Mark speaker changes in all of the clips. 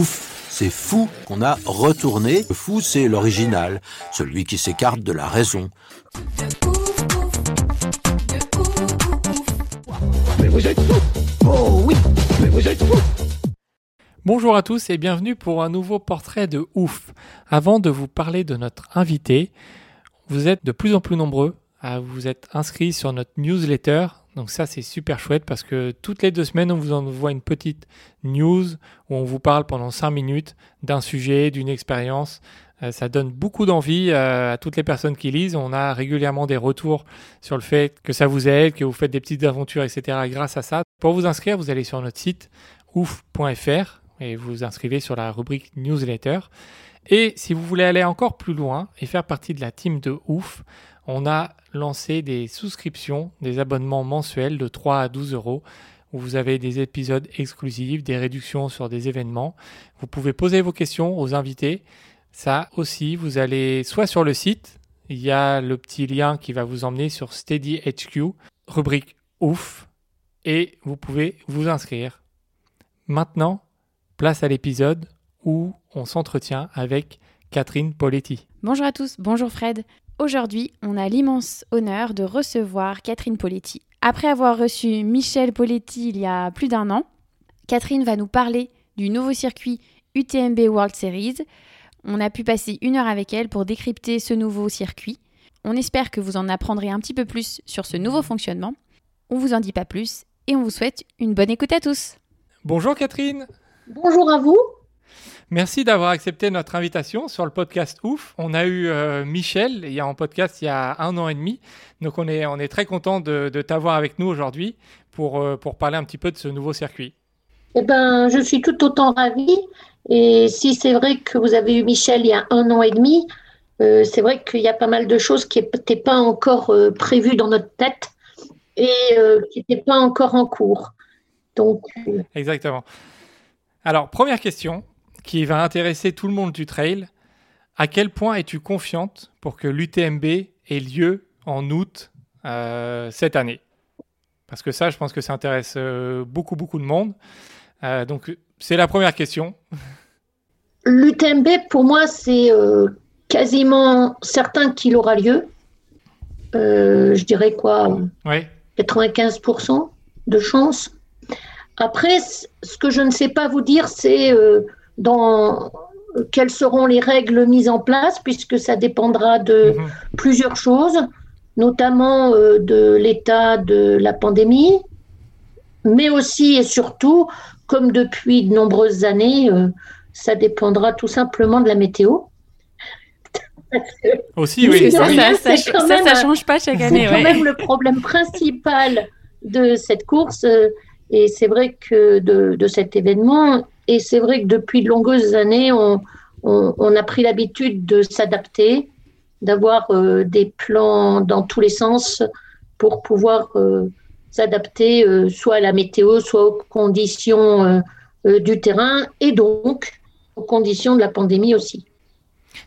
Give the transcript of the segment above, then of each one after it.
Speaker 1: Ouf, c'est fou qu'on a retourné. Le fou, c'est l'original, celui qui s'écarte de la raison.
Speaker 2: Bonjour à tous et bienvenue pour un nouveau portrait de ouf. Avant de vous parler de notre invité, vous êtes de plus en plus nombreux à vous être inscrits sur notre newsletter. Donc ça c'est super chouette parce que toutes les deux semaines on vous envoie une petite news où on vous parle pendant 5 minutes d'un sujet, d'une expérience. Euh, ça donne beaucoup d'envie euh, à toutes les personnes qui lisent. On a régulièrement des retours sur le fait que ça vous aide, que vous faites des petites aventures, etc. grâce à ça. Pour vous inscrire, vous allez sur notre site ouf.fr et vous vous inscrivez sur la rubrique newsletter. Et si vous voulez aller encore plus loin et faire partie de la team de ouf, on a lancé des souscriptions, des abonnements mensuels de 3 à 12 euros où vous avez des épisodes exclusifs, des réductions sur des événements. Vous pouvez poser vos questions aux invités. Ça aussi, vous allez soit sur le site, il y a le petit lien qui va vous emmener sur Steady HQ, rubrique ouf, et vous pouvez vous inscrire. Maintenant, place à l'épisode où on s'entretient avec Catherine Poletti.
Speaker 3: Bonjour à tous, bonjour Fred. Aujourd'hui, on a l'immense honneur de recevoir Catherine Poletti. Après avoir reçu Michel Poletti il y a plus d'un an, Catherine va nous parler du nouveau circuit UTMB World Series. On a pu passer une heure avec elle pour décrypter ce nouveau circuit. On espère que vous en apprendrez un petit peu plus sur ce nouveau fonctionnement. On vous en dit pas plus et on vous souhaite une bonne écoute à tous.
Speaker 2: Bonjour Catherine,
Speaker 4: Bonjour à vous.
Speaker 2: Merci d'avoir accepté notre invitation sur le podcast Ouf. On a eu euh, Michel il y a en podcast il y a un an et demi, donc on est, on est très content de, de t'avoir avec nous aujourd'hui pour, euh, pour parler un petit peu de ce nouveau circuit.
Speaker 4: Eh ben, je suis tout autant ravie. Et si c'est vrai que vous avez eu Michel il y a un an et demi, euh, c'est vrai qu'il y a pas mal de choses qui n'étaient pas encore prévues dans notre tête et qui n'étaient pas encore en cours. Donc,
Speaker 2: Exactement. Alors, première question qui va intéresser tout le monde du trail. À quel point es-tu confiante pour que l'UTMB ait lieu en août euh, cette année? Parce que ça, je pense que ça intéresse euh, beaucoup, beaucoup de monde. Euh, donc, c'est la première question.
Speaker 4: l'UTMB, pour moi, c'est quasiment certain qu'il aura lieu. Je dirais quoi?
Speaker 2: Oui,
Speaker 4: 95% de chance. Après, ce que je ne sais pas vous dire, c'est dans quelles seront les règles mises en place, puisque ça dépendra de
Speaker 2: Mhm.
Speaker 4: plusieurs choses, notamment euh, de l'état de la pandémie, mais aussi et surtout, comme depuis de nombreuses années, euh, ça dépendra tout simplement de la météo.
Speaker 2: aussi,
Speaker 4: Parce
Speaker 2: oui.
Speaker 4: que ça,
Speaker 2: oui.
Speaker 4: ça- même un-
Speaker 3: change pas chaque
Speaker 4: C'est quand même le problème principal de cette course euh, et c'est vrai que de, de cet événement. Et c'est vrai que depuis de longues années, on, a pris l'habitude de s'adapter, d'avoir euh, des plans dans tous les sens pour pouvoir euh, s'adapter euh, soit à la météo, soit aux conditions du terrain et donc aux conditions de la pandémie aussi.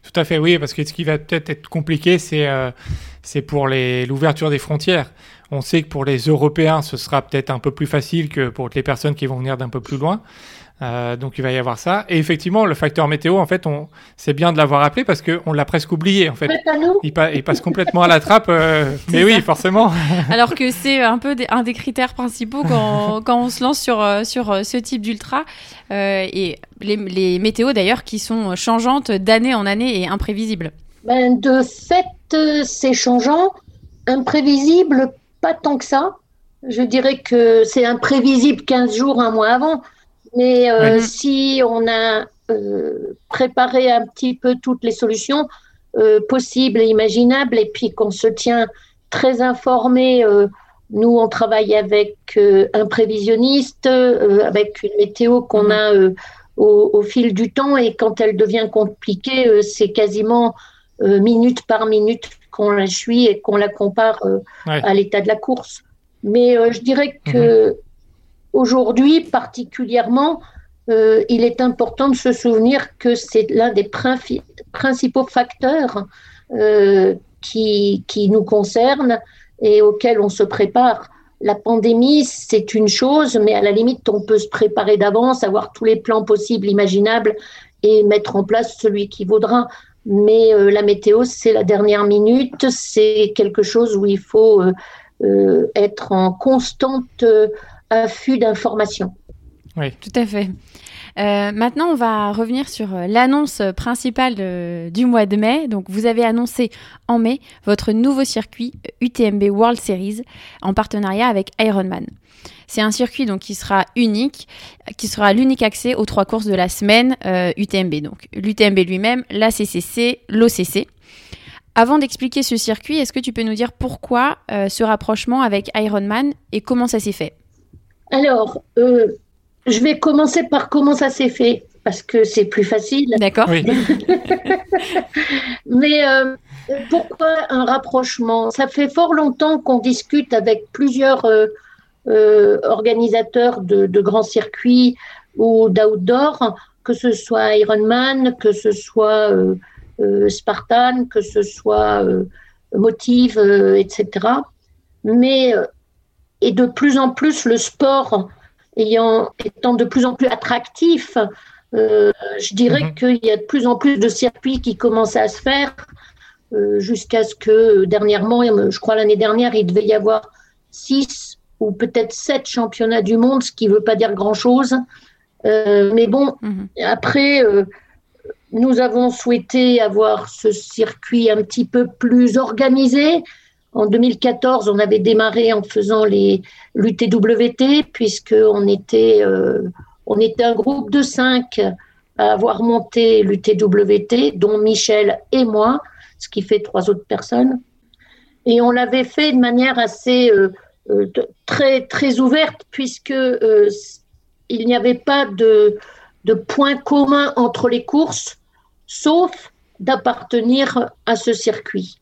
Speaker 2: Tout à fait, oui, parce que ce qui va peut-être être compliqué, c'est pour l'ouverture des frontières. On sait que pour les Européens, ce sera peut-être un peu plus facile que pour les personnes qui vont venir d'un peu plus loin. Euh, donc il va y avoir ça. Et effectivement, le facteur météo, en fait, on c'est bien de l'avoir appelé parce qu'on l'a presque oublié, en fait. Il, pa- il passe complètement à la trappe. euh, mais oui, forcément.
Speaker 5: Alors que c'est un peu des- un des critères principaux quand, quand on se lance sur, euh, sur ce type d'ultra. Euh, et les, les météos d'ailleurs qui sont changeantes d'année en année et imprévisibles.
Speaker 4: Ben, de fait, c'est changeant, imprévisible, pas tant que ça. Je dirais que c'est imprévisible 15 jours, un mois avant. Mais euh, si on a euh, préparé un petit peu toutes les solutions euh, possibles et imaginables, et puis qu'on se tient très informé Nous, on travaille avec un prévisionniste, avec une météo qu'on a au, fil du temps et quand elle devient compliquée, c'est quasiment minute par minute qu'on la suit et qu'on la compare à l'état de la course. Mais je dirais que mhm. Aujourd'hui, particulièrement, euh, il est important de se souvenir que c'est l'un des principaux facteurs euh, qui, nous concernent et auxquels on se prépare. La pandémie, c'est une chose, mais à la limite, on peut se préparer d'avance, avoir tous les plans possibles, imaginables et mettre en place celui qui vaudra. Mais euh, la météo, c'est la dernière minute, c'est quelque chose où il faut être en constante affût d'informations.
Speaker 5: Oui, tout à fait. Euh, maintenant, on va revenir sur euh, l'annonce principale du mois de mai. Donc, vous avez annoncé en mai votre nouveau circuit UTMB World Series en partenariat avec Ironman. C'est un circuit donc qui sera unique, qui sera l'unique accès aux trois courses de la semaine UTMB. Euh, donc, l'UTMB lui-même, la CCC, l'OCC. Avant d'expliquer ce circuit, est-ce que tu peux nous dire pourquoi ce rapprochement avec Ironman et comment ça s'est fait?
Speaker 4: Alors, je vais commencer par comment ça s'est fait, parce que c'est plus facile.
Speaker 5: D'accord.
Speaker 4: Mais euh, pourquoi un rapprochement? Ça fait fort longtemps qu'on discute avec plusieurs euh, euh, organisateurs de, grands circuits ou d'outdoor, que ce soit Ironman, que ce soit Spartan, que ce soit Motive, etc. Mais et de plus en plus le sport ayant, étant de plus en plus attractif, euh, je dirais mhm. qu'il y a de plus en plus de circuits qui commencent à se faire, euh, jusqu'à ce que dernièrement, je crois l'année dernière, il devait y avoir six ou peut-être sept championnats du monde, ce qui ne veut pas dire grand-chose. Euh, mais bon, mhm. après, nous avons souhaité avoir ce circuit un petit peu plus organisé, en 2014, on avait démarré en faisant les l'UTWT, puisqu'on était, euh, on était un groupe de cinq à avoir monté l'UTWT, dont Michel et moi, ce qui fait trois autres personnes. Et on l'avait fait de manière assez euh, euh, très, très ouverte, puisque il n'y avait pas de, de point commun entre les courses, sauf d'appartenir à ce circuit.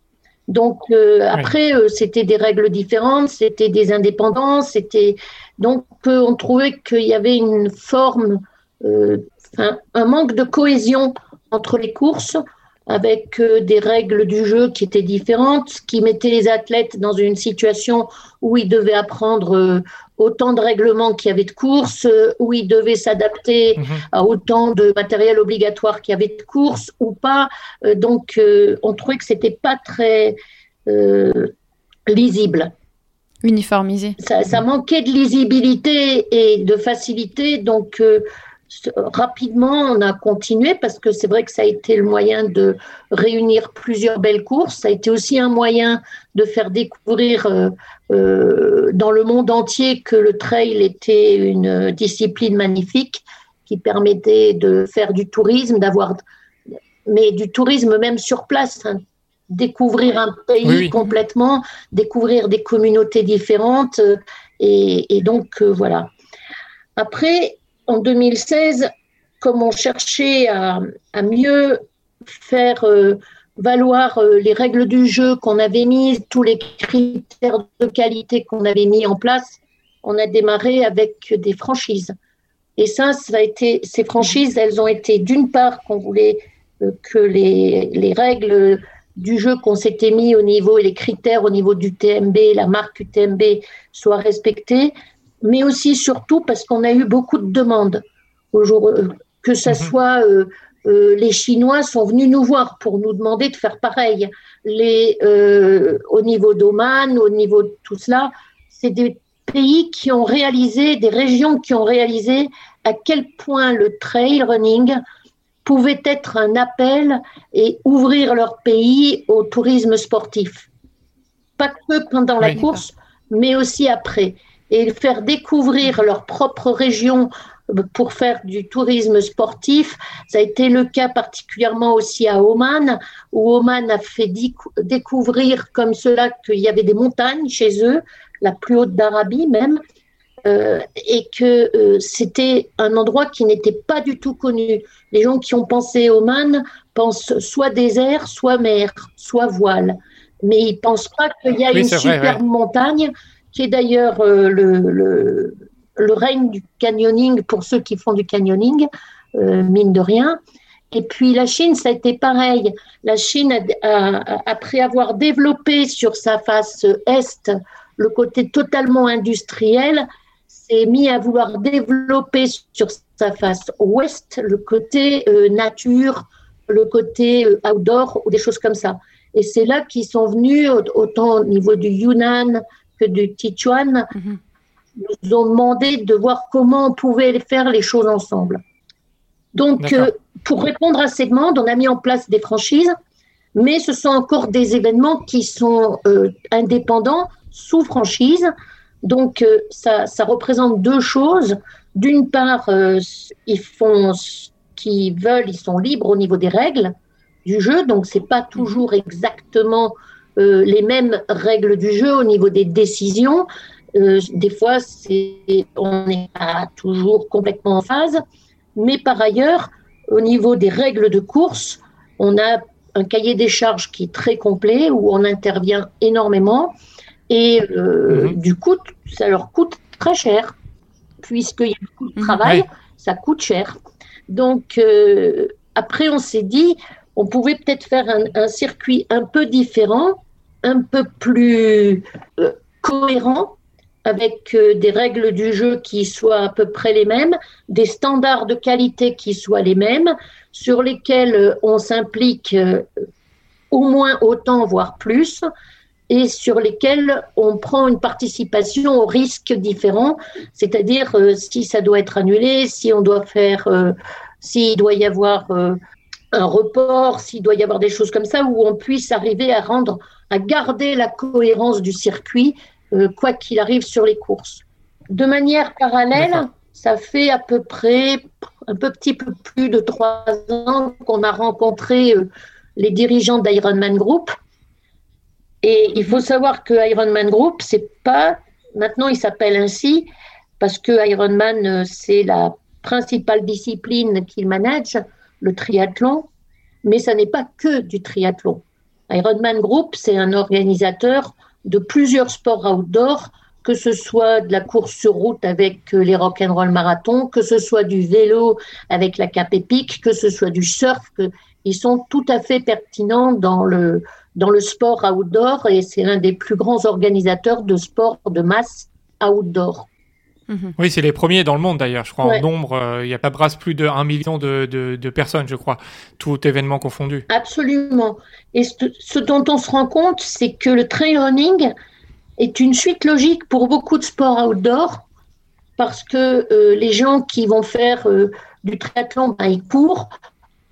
Speaker 4: Donc euh, après, euh, c'était des règles différentes, c'était des indépendances, c'était donc euh, on trouvait qu'il y avait une forme, un manque de cohésion entre les courses avec des règles du jeu qui étaient différentes, qui mettaient les athlètes dans une situation où ils devaient apprendre autant de règlements qu'il y avait de courses, où ils devaient s'adapter mhm. à autant de matériel obligatoire qu'il y avait de courses ou pas. donc, on trouvait que c'était pas très euh, lisible.
Speaker 5: Uniformisé.
Speaker 4: Ça, manquait de lisibilité et de facilité, donc euh, rapidement on a continué parce que c'est vrai que ça a été le moyen de réunir plusieurs belles courses. Ça a été aussi un moyen de faire découvrir euh, dans le monde entier que le trail était une discipline magnifique qui permettait de faire du tourisme, d'avoir mais du tourisme même sur place, hein, découvrir un pays complètement, découvrir des communautés différentes. Euh, et, donc, euh, voilà. Après, en 2016, comme on cherchait à, mieux faire euh, valoir les règles du jeu qu'on avait mises, tous les critères de qualité qu'on avait mis en place, on a démarré avec des franchises. Et ça, ça a été, ces franchises, elles ont été d'une part qu'on voulait que les, les règles du jeu qu'on s'était mis au niveau et les critères au niveau du TMB, la marque UTMB soient respectés, mais aussi surtout parce qu'on a eu beaucoup de demandes. Euh, que ce mhm. soit euh, euh, les Chinois sont venus nous voir pour nous demander de faire pareil. Les, au niveau d'Oman, au niveau de tout cela, c'est des pays qui ont réalisé, des régions qui ont réalisé à quel point le trail running pouvaient être un appel et ouvrir leur pays au tourisme sportif. Pas que pendant la course, mais aussi après. Et faire découvrir leur propre région euh, pour faire du tourisme sportif. Ça a été le cas particulièrement aussi à Oman, où Oman a fait découvrir comme cela qu'il y avait des montagnes chez eux, la plus haute d'Arabie même, euh, et que euh, c'était un endroit qui n'était pas du tout connu. Les gens qui ont pensé Oman pensent soit désert, soit mer, soit voile, mais ils pensent pas qu'il y a une superbe montagne qui est d'ailleurs euh, le, le, règne du canyoning pour ceux qui font du canyoning, mine de rien. Et puis la Chine, ça a été pareil. La Chine, après avoir développé sur sa face est le côté totalement industriel, mis à vouloir développer sur sa face ouest le côté euh, nature, le côté euh, outdoor ou des choses comme ça. Et c'est là qu'ils sont venus, autant au niveau du Yunnan du Sichuan, mhm. nous ont demandé de voir comment on pouvait faire les choses ensemble. Donc, euh, pour répondre à ces demandes, on a mis en place des franchises, mais ce sont encore des événements qui sont indépendants, sous franchise, donc, euh, ça, représente deux choses. D'une part, euh, ils font ce qu'ils veulent, ils sont libres au niveau des règles du jeu, donc c'est pas toujours exactement euh, les mêmes règles du jeu au niveau des décisions. des fois, on n'est pas toujours complètement en phase, mais par ailleurs, au niveau des règles de course, on a un cahier des charges qui est très complet où on intervient énormément et euh, mhm. du coup, ça leur coûte très cher, puisqu'il y a beaucoup de mhm. travail, ça coûte cher. Donc, euh, après, on s'est dit, on pouvait peut-être faire un, circuit un peu différent, un peu plus euh, cohérent, avec des règles du jeu qui soient à peu près les mêmes, des standards de qualité qui soient les mêmes, sur lesquels on s'implique au moins autant, voire plus, et sur lesquels on prend une participation aux risques différents, c'est-à-dire euh, si ça doit être annulé, si on doit faire, euh, s'il doit y avoir euh, un report, s'il doit y avoir des choses comme ça, où on puisse arriver à rendre, à garder la cohérence du circuit, quoi qu'il arrive sur les courses. De manière parallèle, ça fait à peu près un peu petit peu plus de trois ans qu'on a rencontré les dirigeants d'Ironman Group. Et il faut savoir que Ironman Group, c'est pas maintenant il s'appelle ainsi parce que Ironman euh, c'est la principale discipline qu'il manage, le triathlon, mais ça n'est pas que du triathlon. Ironman Group, c'est un organisateur de plusieurs sports outdoor, que ce soit de la course sur route avec euh, les rock'n'roll marathons, que ce soit du vélo avec la Cap Epic, que ce soit du surf, que ils sont tout à fait pertinents dans le dans le sport outdoor et c'est l'un des plus grands organisateurs de sport de masse outdoor.
Speaker 2: Mhm. Oui, c'est les premiers dans le monde d'ailleurs, je crois. En nombre, euh, il n'y a pas brasse plus de 1 million de, de, personnes, je crois, tout événement confondu.
Speaker 4: Absolument. Et ce, dont on se rend compte, c'est que le trail running est une suite logique pour beaucoup de sports outdoor parce que euh, les gens qui vont faire euh, du triathlon, ben, ils courent.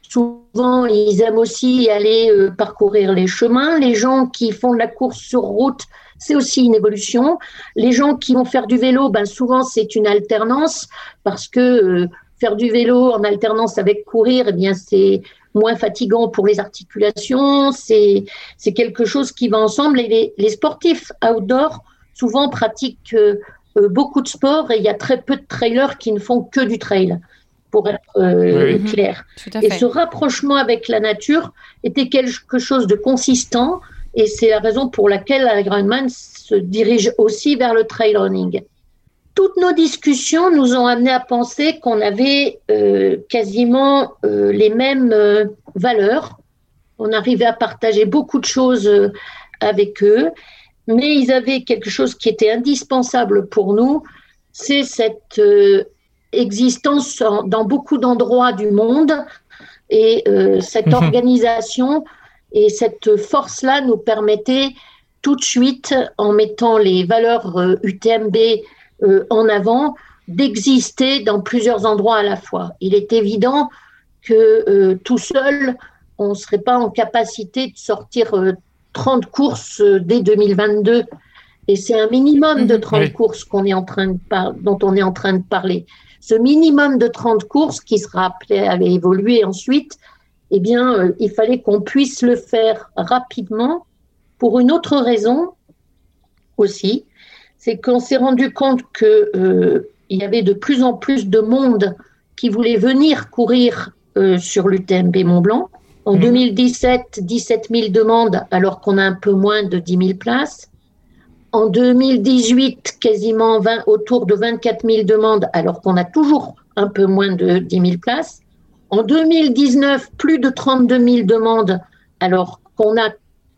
Speaker 4: Souvent, ils aiment aussi aller parcourir les chemins. Les gens qui font de la course sur route, c'est aussi une évolution. Les gens qui vont faire du vélo, ben souvent c'est une alternance parce que euh, faire du vélo en alternance avec courir, eh bien c'est moins fatigant pour les articulations. C'est c'est quelque chose qui va ensemble. Et les, les sportifs outdoor souvent pratiquent euh, beaucoup de sports et il y a très peu de trailers qui ne font que du trail pour être euh, clair. Et ce rapprochement avec la nature était quelque chose de consistant et c'est la raison pour laquelle Ironman se dirige aussi vers le trail running. Toutes nos discussions nous ont amené à penser qu'on avait euh, quasiment euh, les mêmes valeurs. On arrivait à partager beaucoup de choses avec eux, mais ils avaient quelque chose qui était indispensable pour nous, c'est cette existence dans beaucoup d'endroits du monde. Et euh, cette mhm. organisation et cette force-là nous permettait tout de suite, en mettant les valeurs UTMB euh, euh, en avant, d'exister dans plusieurs endroits à la fois. Il est évident que tout seul, on ne serait pas en capacité de sortir 30 courses dès 2022. Et c'est un minimum de 30 mhm. courses qu'on est en train de dont on est en train de parler ce minimum de 30 courses qui sera appelé à évoluer ensuite, eh bien, euh, il fallait qu'on puisse le faire rapidement pour une autre raison aussi, c'est qu'on s'est rendu compte qu'il euh, y avait de plus en plus de monde qui voulait venir courir euh, sur l'UTMB Mont Blanc. En 2017, 17 000 demandes alors qu'on a un peu moins de 10 000 places. En 2018, quasiment 20, autour de 24 000 demandes alors qu'on a toujours un peu moins de 10 000 places. En 2019, plus de 32 000 demandes alors qu'on a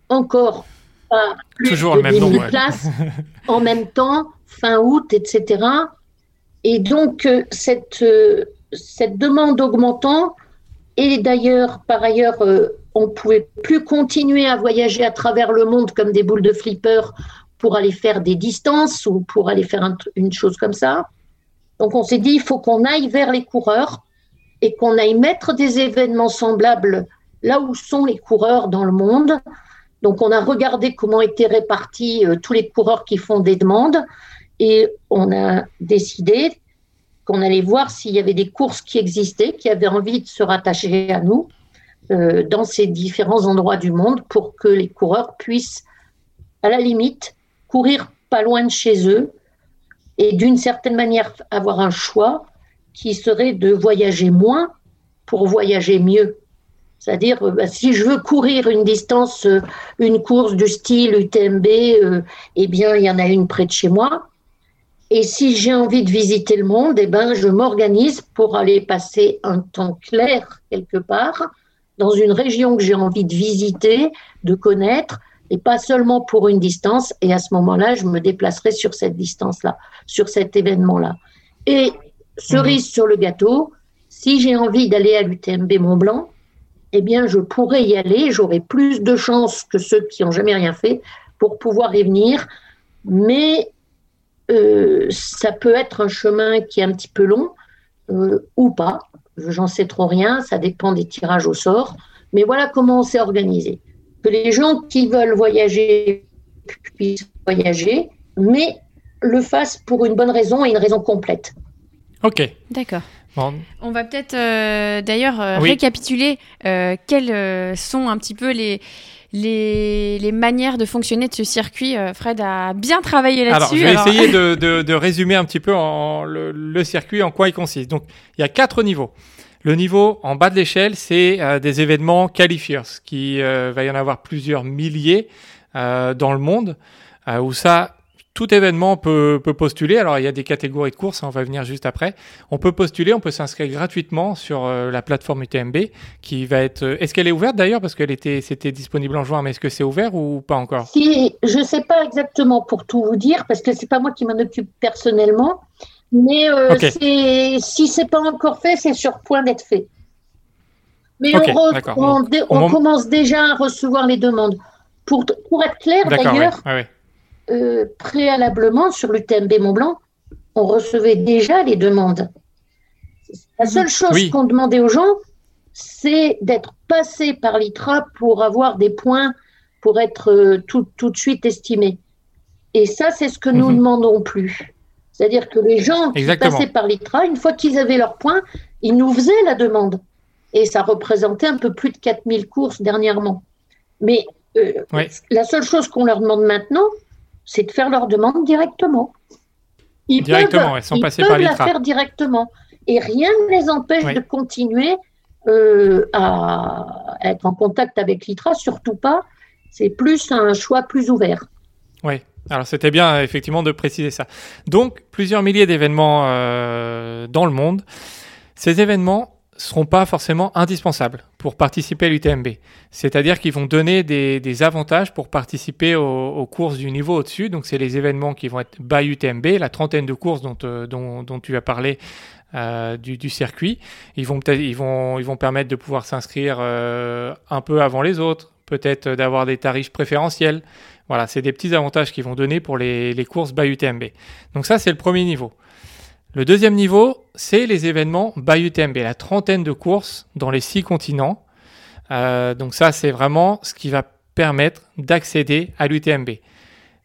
Speaker 4: encore pas plus
Speaker 2: toujours
Speaker 4: de
Speaker 2: le même
Speaker 4: 10 000
Speaker 2: nombre, ouais.
Speaker 4: places en même temps, fin août, etc. Et donc, euh, cette, euh, cette demande augmentant, et d'ailleurs, par ailleurs, euh, on ne pouvait plus continuer à voyager à travers le monde comme des boules de flipper pour aller faire des distances ou pour aller faire un une chose comme ça. Donc, on s'est dit, il faut qu'on aille vers les coureurs et qu'on aille mettre des événements semblables là où sont les coureurs dans le monde. Donc, on a regardé comment étaient répartis euh, tous les coureurs qui font des demandes et on a décidé qu'on allait voir s'il y avait des courses qui existaient, qui avaient envie de se rattacher à nous euh, dans ces différents endroits du monde pour que les coureurs puissent, à la limite, courir pas loin de chez eux et d'une certaine manière avoir un choix qui serait de voyager moins pour voyager mieux. C'est-à-dire, euh, bah, si je veux courir une distance, euh, une course du style UTMB, euh, eh bien, il y en a une près de chez moi. Et si j'ai envie de visiter le monde, eh ben, je m'organise pour aller passer un temps clair quelque part dans une région que j'ai envie de visiter, de connaître, et pas seulement pour une distance. Et à ce moment-là, je me déplacerai sur cette distance-là, sur cet événement-là. Et cerise sur le gâteau, si j'ai envie d'aller à l'UTMB Mont Blanc, eh bien, je pourrais y aller. J'aurai plus de chances que ceux qui n'ont jamais rien fait pour pouvoir y venir. Mais euh, ça peut être un chemin qui est un petit peu long euh, ou pas. J'en sais trop rien. Ça dépend des tirages au sort. Mais voilà comment on s'est organisé. Que les gens qui veulent voyager puissent voyager, mais le fassent pour une bonne raison et une raison complète.
Speaker 2: Ok.
Speaker 5: D'accord.
Speaker 2: Bon,
Speaker 5: On va peut-être euh, d'ailleurs euh,
Speaker 2: Oui.
Speaker 5: récapituler euh, quelles euh, sont un petit peu les, les, les manières de fonctionner de ce circuit. Euh, Fred a bien travaillé
Speaker 2: Alors,
Speaker 5: là-dessus.
Speaker 2: je vais
Speaker 5: alors-
Speaker 2: essayer de, de- de résumer un petit peu en, le, le circuit, en quoi il consiste. Donc, il y a quatre niveaux. Le niveau en bas de l'échelle, c'est euh, des événements qualifiers, qui euh, va y en avoir plusieurs milliers euh, dans le monde, où ça, tout événement peut, peut postuler. Alors, il y a des catégories de courses, hein, on va venir juste après. On peut postuler, on peut s'inscrire gratuitement sur euh, la plateforme UTMB, qui va être. euh, Est-ce qu'elle est ouverte d'ailleurs parce qu'elle était, c'était disponible en juin, mais est-ce que c'est ouvert ou pas encore?
Speaker 4: Si, je ne sais pas exactement pour tout vous dire, parce que c'est pas moi qui m'en occupe personnellement, mais euh, c'est- si c'est pas encore fait, c'est sur point d'être fait. Mais on, re- dé- commence déjà à recevoir les demandes. Pour, pour être clair,
Speaker 2: ouais,
Speaker 4: d'ailleurs,
Speaker 2: ouais, ouais.
Speaker 4: Euh, préalablement sur l'UTMB Mont Blanc, on recevait déjà les demandes. La seule chose
Speaker 2: Oui.
Speaker 4: qu'on demandait aux gens, c'est d'être passé par l'ITRA pour avoir des points pour être euh, tout, tout de suite estimés. Et ça, c'est ce que nous
Speaker 2: Mhm.
Speaker 4: ne demandons plus. C'est-à-dire que les gens qui
Speaker 2: Exactement.
Speaker 4: passaient par l'ITRA, une fois qu'ils avaient leurs points, ils nous faisaient la demande. Et ça représentait un peu plus de 4000 courses dernièrement. Mais euh, la seule chose qu'on leur demande maintenant, c'est de faire leur demande directement. Ils
Speaker 2: Directement,
Speaker 4: peuvent,
Speaker 2: ils
Speaker 4: peuvent
Speaker 2: par
Speaker 4: la faire directement. Et rien ne les empêche de continuer euh, à être en contact avec l'ITRA, surtout pas. C'est plus un choix plus ouvert.
Speaker 2: Oui, alors c'était bien effectivement de préciser ça. Donc plusieurs milliers d'événements euh, dans le monde. Ces événements seront pas forcément indispensables pour participer à l'UTMB. C'est-à-dire qu'ils vont donner des, avantages pour participer aux, courses du niveau au-dessus. Donc c'est les événements qui vont être by UTMB, la trentaine de courses dont, euh, tu as parlé euh, du, circuit. Ils vont, permettre de pouvoir s'inscrire euh, un peu avant les autres, peut-être d'avoir des tarifs préférentiels. Voilà, c'est des petits avantages qu'ils vont donner pour les, les courses by UTMB. Donc ça, c'est le premier niveau. Le deuxième niveau, c'est les événements by UTMB, la trentaine de courses dans les six continents. Euh, donc ça, c'est vraiment ce qui va permettre d'accéder à l'UTMB. Il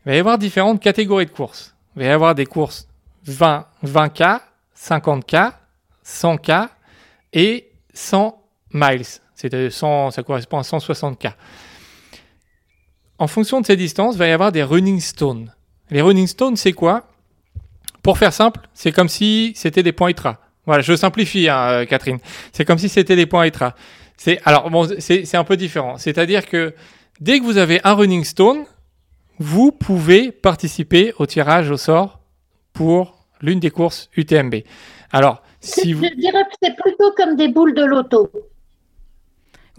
Speaker 2: va y avoir différentes catégories de courses. Il va y avoir des courses 20, 20K, 50K, 100K et 100 miles. C'est 100, ça correspond à 160K. En fonction de ces distances, il va y avoir des running stones. Les running stones, c'est quoi? Pour faire simple, c'est comme si c'était des points ITRA. Voilà, je simplifie, hein, euh, Catherine. C'est comme si c'était des points ITRA. C'est alors bon, c'est un peu différent. C'est-à-dire que dès que vous avez un running stone, vous pouvez participer au tirage au sort pour l'une des courses UTMB. Alors, si vous...
Speaker 4: Je dirais que c'est plutôt comme des boules de loto.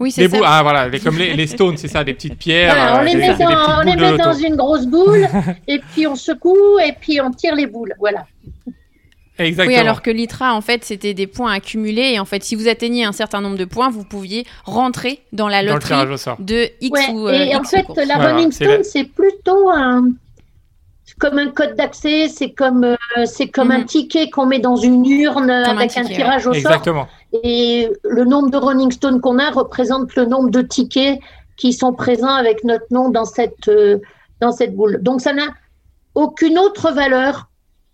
Speaker 2: Oui, c'est ça. Ah, voilà, comme les, les stones, c'est ça, des petites pierres.
Speaker 4: on les met, dans, on les met dans une grosse boule, et puis on secoue, et puis on tire les boules. Voilà.
Speaker 5: Exactement. Oui, alors que l'ITRA, en fait, c'était des points accumulés. Et en fait, si vous atteigniez un certain nombre de points, vous pouviez rentrer dans la loterie de X ou
Speaker 4: Et
Speaker 5: euh,
Speaker 4: en fait, la Rolling Stone, c'est plutôt un, comme un code d'accès, c'est comme, euh, c'est comme un mhm. ticket qu'on met dans une urne avec un, tirage au
Speaker 2: Exactement.
Speaker 4: sort. Et le nombre de Rolling Stone qu'on a représente le nombre de tickets qui sont présents avec notre nom dans cette, euh, dans cette boule. Donc ça n'a aucune autre valeur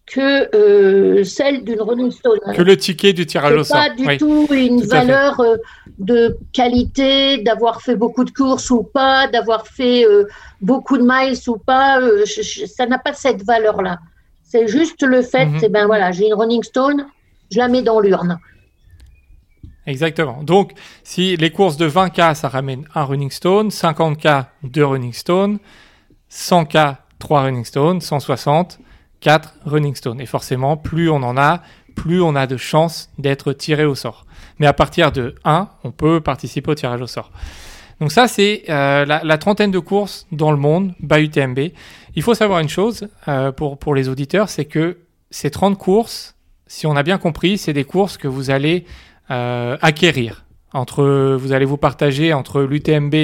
Speaker 4: que euh, celle d'une Rolling Stone.
Speaker 2: Que le ticket du tirage au sort.
Speaker 4: Pas du tout une valeur euh, de qualité, d'avoir fait beaucoup de courses ou pas, d'avoir fait beaucoup de miles ou pas. ça n'a pas cette valeur-là. C'est juste le fait, mm ben voilà, j'ai une Rolling Stone, je la mets dans l'urne.
Speaker 2: Exactement. Donc, si les courses de 20K, ça ramène un Running Stone, 50K, deux Running Stone, 100K, trois Running Stone, 160, 4 running stones. Et forcément, plus on en a, plus on a de chances d'être tiré au sort. Mais à partir de 1, on peut participer au tirage au sort. Donc ça, c'est euh, la, trentaine de courses dans le monde, by UTMB. Il faut savoir une chose euh, pour, pour les auditeurs, c'est que ces 30 courses, si on a bien compris, c'est des courses que vous allez acquérir. Entre, vous allez vous partager entre l'UTMB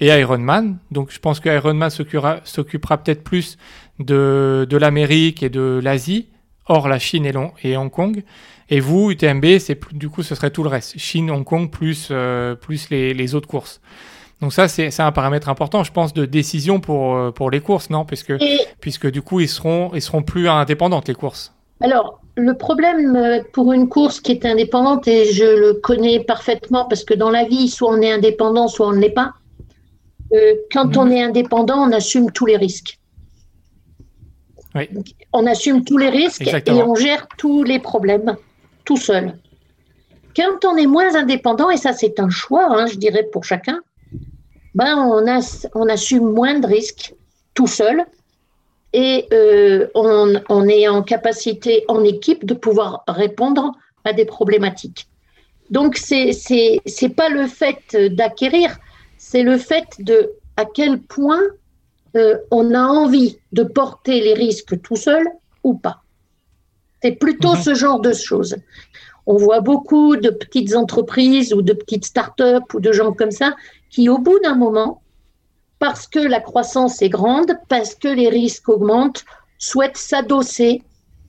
Speaker 2: et Ironman. Donc je pense que Ironman s'occupera peut-être plus de, de l'Amérique et de l'Asie, hors la Chine et, et, Hong Kong. Et vous, UTMB, c'est du coup, ce serait tout le reste. Chine, Hong Kong, plus, euh, plus les, les, autres courses. Donc ça, c'est un paramètre important, je pense, de décision pour, euh, pour les courses, non? Puisque, puisque du coup, ils seront, ils seront plus indépendantes, les courses.
Speaker 4: Alors, le problème euh, pour une course qui est indépendante, et je le connais parfaitement, parce que dans la vie, soit on est indépendant, soit on ne l'est pas. quand mhm. on est indépendant, on assume tous les risques. On assume tous les risques et on gère tous les problèmes tout seul. Quand on est moins indépendant, et ça c'est un choix, hein, je dirais pour chacun, ben on, on assume moins de risques tout seul et euh, on, est en capacité en équipe de pouvoir répondre à des problématiques. Donc c'est c'est pas le fait d'acquérir, c'est le fait de à quel point euh, on a envie de porter les risques tout seul ou pas. C'est plutôt mhm. ce genre de choses. On voit beaucoup de petites entreprises ou de petites start-up ou de gens comme ça qui, au bout d'un moment, parce que la croissance est grande, parce que les risques augmentent, souhaitent s'adosser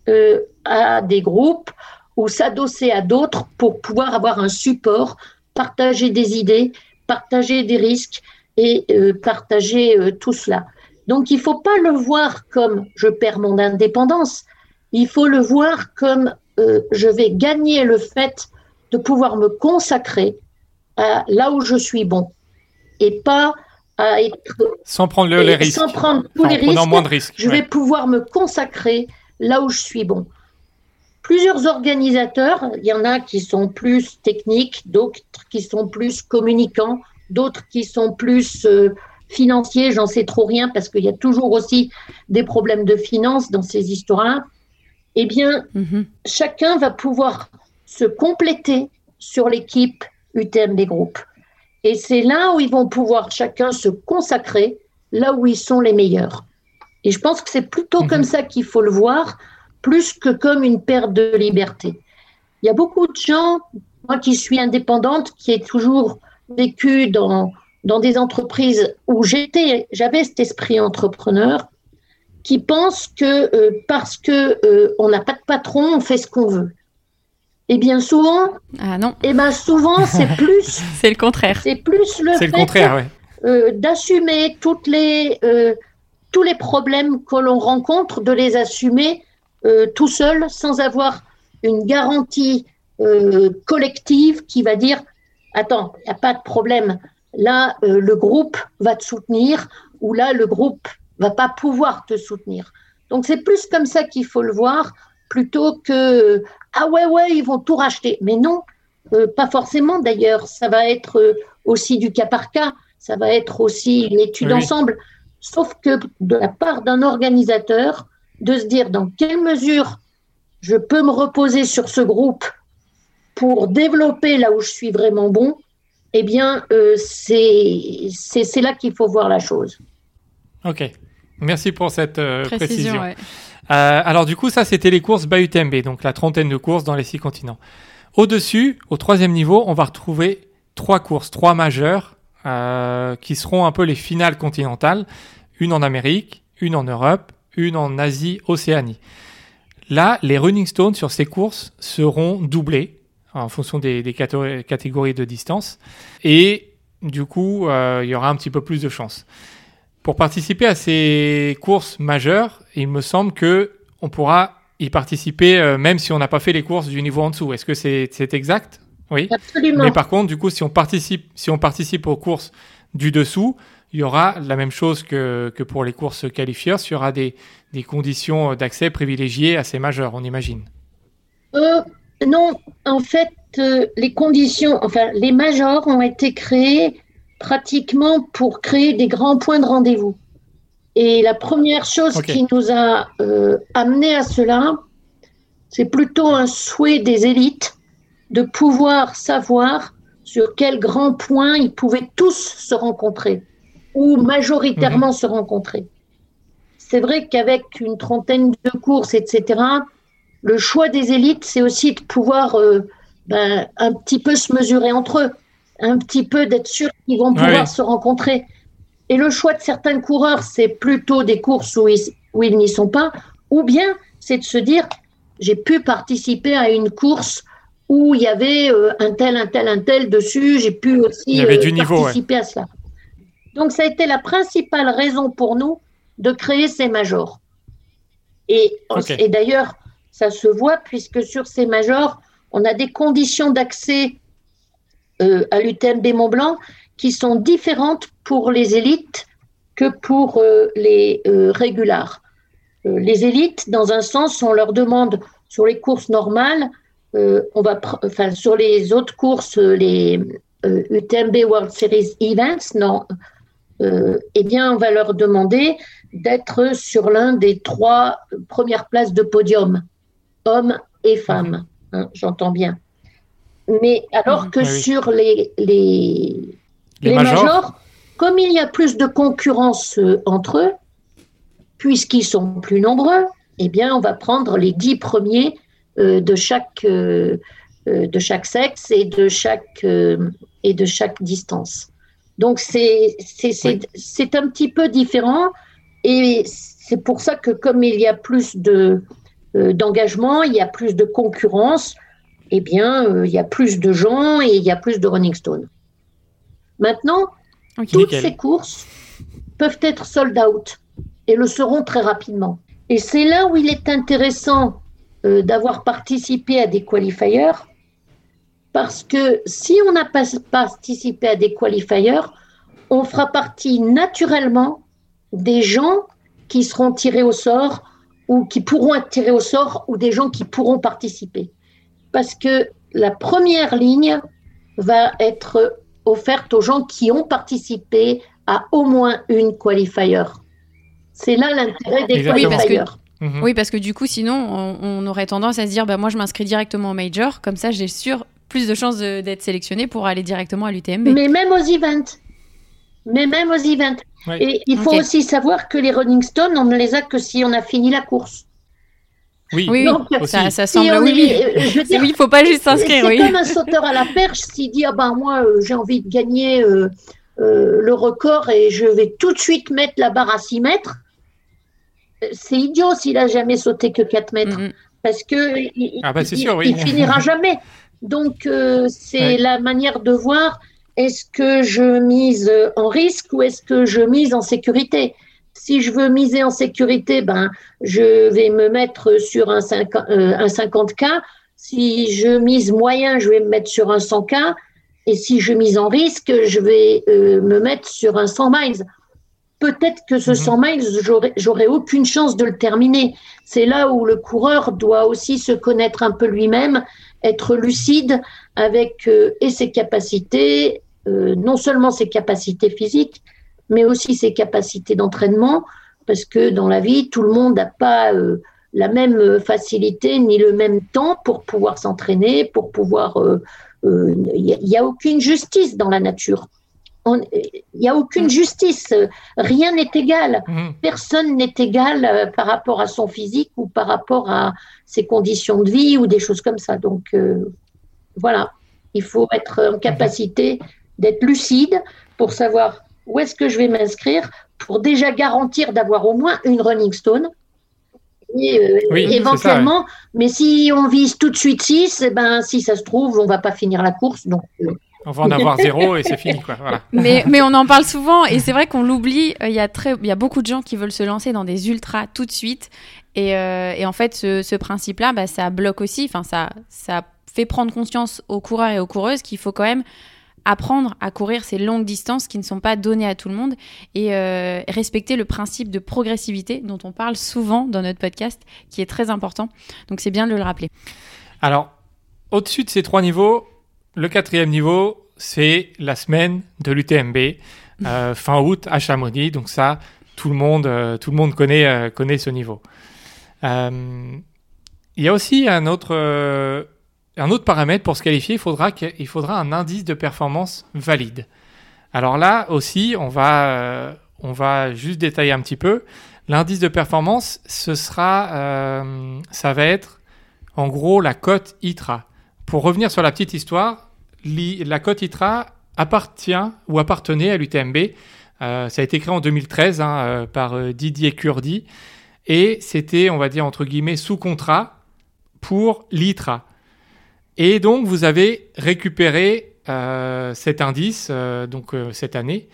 Speaker 4: euh, à des groupes ou s'adosser à d'autres pour pouvoir avoir un support, partager des idées, partager des risques, et euh, partager euh, tout cela. Donc il ne faut pas le voir comme je perds mon indépendance, il faut le voir comme euh, je vais gagner le fait de pouvoir me consacrer à là où je suis bon et pas à être
Speaker 2: sans prendre les risques,
Speaker 4: sans prendre tous les risques, moins de risques. Je vais pouvoir me consacrer là où je suis bon. Plusieurs organisateurs, il y en a qui sont plus techniques, d'autres qui sont plus communicants, d'autres qui sont plus euh, financiers, j'en sais trop rien parce qu'il y a toujours aussi des problèmes de finances dans ces histoires-là. Eh bien, mhm. chacun va pouvoir se compléter sur l'équipe UTMB Group. Et c'est là où ils vont pouvoir chacun se consacrer, là où ils sont les meilleurs. Et je pense que c'est plutôt comme mhm. ça qu'il faut le voir, plus que comme une perte de liberté. Il y a beaucoup de gens, moi qui suis indépendante, qui est toujours vécu dans, dans des entreprises où j'étais, j'avais cet esprit entrepreneur qui pense que euh, parce que euh, on n'a pas de patron, on fait ce qu'on veut. Et bien souvent,
Speaker 5: ah non.
Speaker 4: Et bien souvent, c'est plus.
Speaker 5: c'est le contraire.
Speaker 4: C'est plus le fait euh, d'assumer toutes les tous les problèmes que l'on rencontre, de les assumer tout seul, sans avoir une garantie collective qui va dire attends, il n'y a pas de problème. Là, euh, le groupe va te soutenir ou là, le groupe va pas pouvoir te soutenir. Donc c'est plus comme ça qu'il faut le voir, plutôt que ah ouais ouais ils vont tout racheter. Mais non, euh, pas forcément d'ailleurs. Ça va être euh, aussi du cas par cas. Ça va être aussi une étude ensemble. Sauf que de la part d'un organisateur, de se dire dans quelle mesure je peux me reposer sur ce groupe pour développer là où je suis vraiment bon, eh bien, euh, c'est là qu'il faut voir la chose.
Speaker 2: Ok. Merci pour cette précision. Alors du coup, ça, c'était les courses by donc la trentaine de courses dans les six continents. Au-dessus, au troisième niveau, on va retrouver trois courses, trois majeures, euh, qui seront un peu les finales continentales. Une en Amérique, une en Europe, une en Asie, Océanie. Là, les running stones sur ces courses seront doublés en fonction des, catégories de distance. Et du coup, euh, il y aura un petit peu plus de chance. Pour participer à ces courses majeures, il me semble que on pourra y participer euh, même si on n'a pas fait les courses du niveau en dessous. Est-ce que c'est exact? Oui.
Speaker 4: Absolument.
Speaker 2: Mais par contre, du coup, si on participe, si on participe aux courses du dessous, il y aura la même chose que, que pour les courses qualifiées. Il y aura des, des conditions d'accès privilégiées assez majeures, on imagine.
Speaker 4: Euh, non, en fait, euh, les conditions, enfin, les majors ont été créés pratiquement pour créer des grands points de rendez-vous. Et la première chose qui nous a euh, amené à cela, c'est plutôt un souhait des élites de pouvoir savoir sur quel grand point ils pouvaient tous se rencontrer ou majoritairement mhm. se rencontrer. C'est vrai qu'avec une trentaine de courses, etc., le choix des élites, c'est aussi de pouvoir euh, ben, un petit peu se mesurer entre eux, un petit peu d'être sûr qu'ils vont pouvoir se rencontrer. Et le choix de certains coureurs, c'est plutôt des courses où ils, où ils n'y sont pas, ou bien c'est de se dire, j'ai pu participer à une course où il y avait euh, un tel, un tel, un tel dessus, j'ai pu aussi euh, participer à cela. Donc ça a été la principale raison pour nous de créer ces majors. Et, et d'ailleurs, ça se voit puisque sur ces majors, on a des conditions d'accès euh, à l'UTMB Mont Blanc qui sont différentes pour les élites que pour euh, les euh, régulars. Euh, les élites, dans un sens, on leur demande sur les courses normales, on va, enfin sur les autres courses, les UTMB World Series Events, non, eh bien, on va leur demander d'être sur l'un des trois premières places de podium, hommes et femmes. Hein, j'entends bien. Mais alors que sur les, les, les, majors. comme il y a plus de concurrence euh, entre eux, puisqu'ils sont plus nombreux, eh bien, on va prendre les dix premiers euh, de, chaque, euh, de chaque sexe et de chaque, et de chaque distance. Donc, c'est c'est un petit peu différent et c'est pour ça que comme il y a plus de d'engagement, il y a plus de concurrence, eh bien, il y a plus de gens et il y a plus de running stone. Maintenant, toutes ces courses peuvent être sold out et le seront très rapidement. Et c'est là où il est intéressant euh, d'avoir participé à des qualifiers, parce que si on n'a pas participé à des qualifiers, on fera partie naturellement des gens qui seront tirés au sort ou qui pourront être tirés au sort ou des gens qui pourront participer. Parce que la première ligne va être offerte aux gens qui ont participé à au moins une qualifier. C'est là l'intérêt des qualifiers.
Speaker 5: Mhm. Oui, parce que du coup, sinon, on, aurait tendance à se dire, bah, moi, je m'inscris directement au major, comme ça, j'ai sûr plus de chances d'être sélectionné pour aller directement à l'UTMB.
Speaker 4: Mais même aux events. Mais même aux events. Et il faut aussi savoir que les Running Stones, on ne les a que si on a fini la course.
Speaker 5: Oui, oui, ça, ça, semble. oui, je veux faut pas juste s'inscrire.
Speaker 4: C'est comme un sauteur à la perche s'il dit ah ben moi euh, j'ai envie de gagner euh, euh, le record et je vais tout de suite mettre la barre à 6 mètres. C'est idiot s'il a jamais sauté que 4 mètres parce que il,
Speaker 2: ah bah, sûr,
Speaker 4: il, finira jamais. Donc c'est la manière de voir est-ce que je mise en risque ou est-ce que je mise en sécurité? Si je veux miser en sécurité, ben, je vais me mettre sur un, 50, euh, Si je mise moyen, je vais me mettre sur un 100K. Et si je mise en risque, je vais euh, me mettre sur un 100 miles. peut-être que ce 100 mhm. miles, j'aurais aucune chance de le terminer. C'est là où le coureur doit aussi se connaître un peu lui-même, être lucide avec euh, et ses capacités, euh, non seulement ses capacités physiques, mais aussi ses capacités d'entraînement, parce que dans la vie, tout le monde n'a pas euh, la même facilité ni le même temps pour pouvoir s'entraîner, pour pouvoir... Il n'y a, aucune justice dans la nature. Il n'y a aucune mm. justice. Rien n'est égal. Mm. Personne n'est égal euh, par rapport à son physique ou par rapport à ses conditions de vie ou des choses comme ça. Donc, euh, voilà. Il faut être en capacité d'être lucide pour savoir où est-ce que je vais m'inscrire pour déjà garantir d'avoir au moins une running stone. Et, euh, éventuellement, mais si on vise tout de suite 6, eh ben, si ça se trouve, on va pas finir la course. Donc,
Speaker 2: on va en avoir zéro et c'est fini. Quoi.
Speaker 5: Mais, mais on en parle souvent et c'est vrai qu'on l'oublie. Euh, il y, a très, il y a beaucoup de gens qui veulent se lancer dans des ultras tout de suite. Et, euh, et en fait, ce, ce principe-là, bah, ça bloque aussi. Enfin, ça, ça fait prendre conscience aux coureurs et aux coureuses qu'il faut quand même apprendre à courir ces longues distances qui ne sont pas données à tout le monde et euh, respecter le principe de progressivité dont on parle souvent dans notre podcast, qui est très important. Donc c'est bien de le rappeler.
Speaker 2: Alors, au-dessus de ces trois niveaux, le quatrième niveau, c'est la semaine de l'UTMB, euh, fin août à Chamonix. Donc ça, tout le monde, euh, tout le monde connaît, euh, connaît ce niveau. il y a aussi un autre, un autre paramètre pour se qualifier. Il faudra, faudra un indice de performance valide. Alors là aussi, on va, on va juste détailler un petit peu. L'indice de performance, ce sera, ça va être en gros la cote ITRA. Pour revenir sur la petite histoire, la cote ITRA appartient ou appartenait à l'UTMB. Euh, ça a été créé en 2013 hein, euh, par euh, Didier Kurdi et c'était, on va dire, entre guillemets, sous contrat pour l'ITRA. Et donc, vous avez récupéré cet indice donc cette année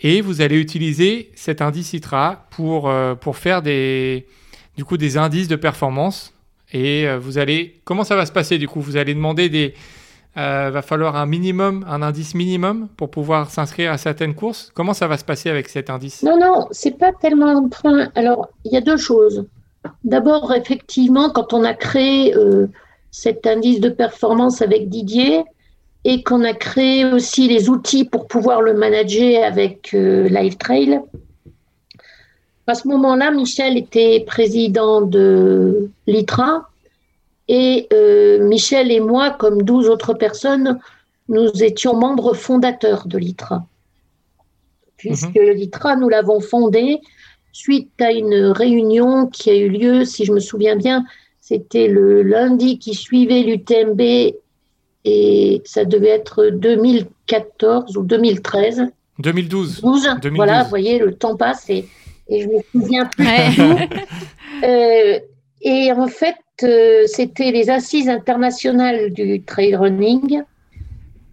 Speaker 2: et vous allez utiliser cet indice ITRA pour, pour faire des, du coup, des indices de performance et euh, vous allez, comment ça va se passer du coup? Vous allez demander des, euh, va falloir un minimum, un indice minimum pour pouvoir s'inscrire à certaines courses. Comment ça va se passer avec cet indice?
Speaker 4: Non, non, c'est pas tellement un point. Alors, il y a deux choses. D'abord, effectivement, quand on a créé euh, cet indice de performance avec Didier et qu'on a créé aussi les outils pour pouvoir le manager avec Live Trail, à ce moment-là, Michel était président de l'ITRA et euh, Michel et moi, comme 12 autres personnes, nous étions membres fondateurs de l'ITRA. Puisque mhm. l'ITRA, nous l'avons fondé suite à une réunion qui a eu lieu, si je me souviens bien, c'était le lundi qui suivait l'UTMB et ça devait être 2014 ou 2013.
Speaker 2: 2012.
Speaker 4: 12. Voilà, vous voyez, le temps passe et et je me souviens plus euh, et en fait, euh, c'était les assises internationales du trail running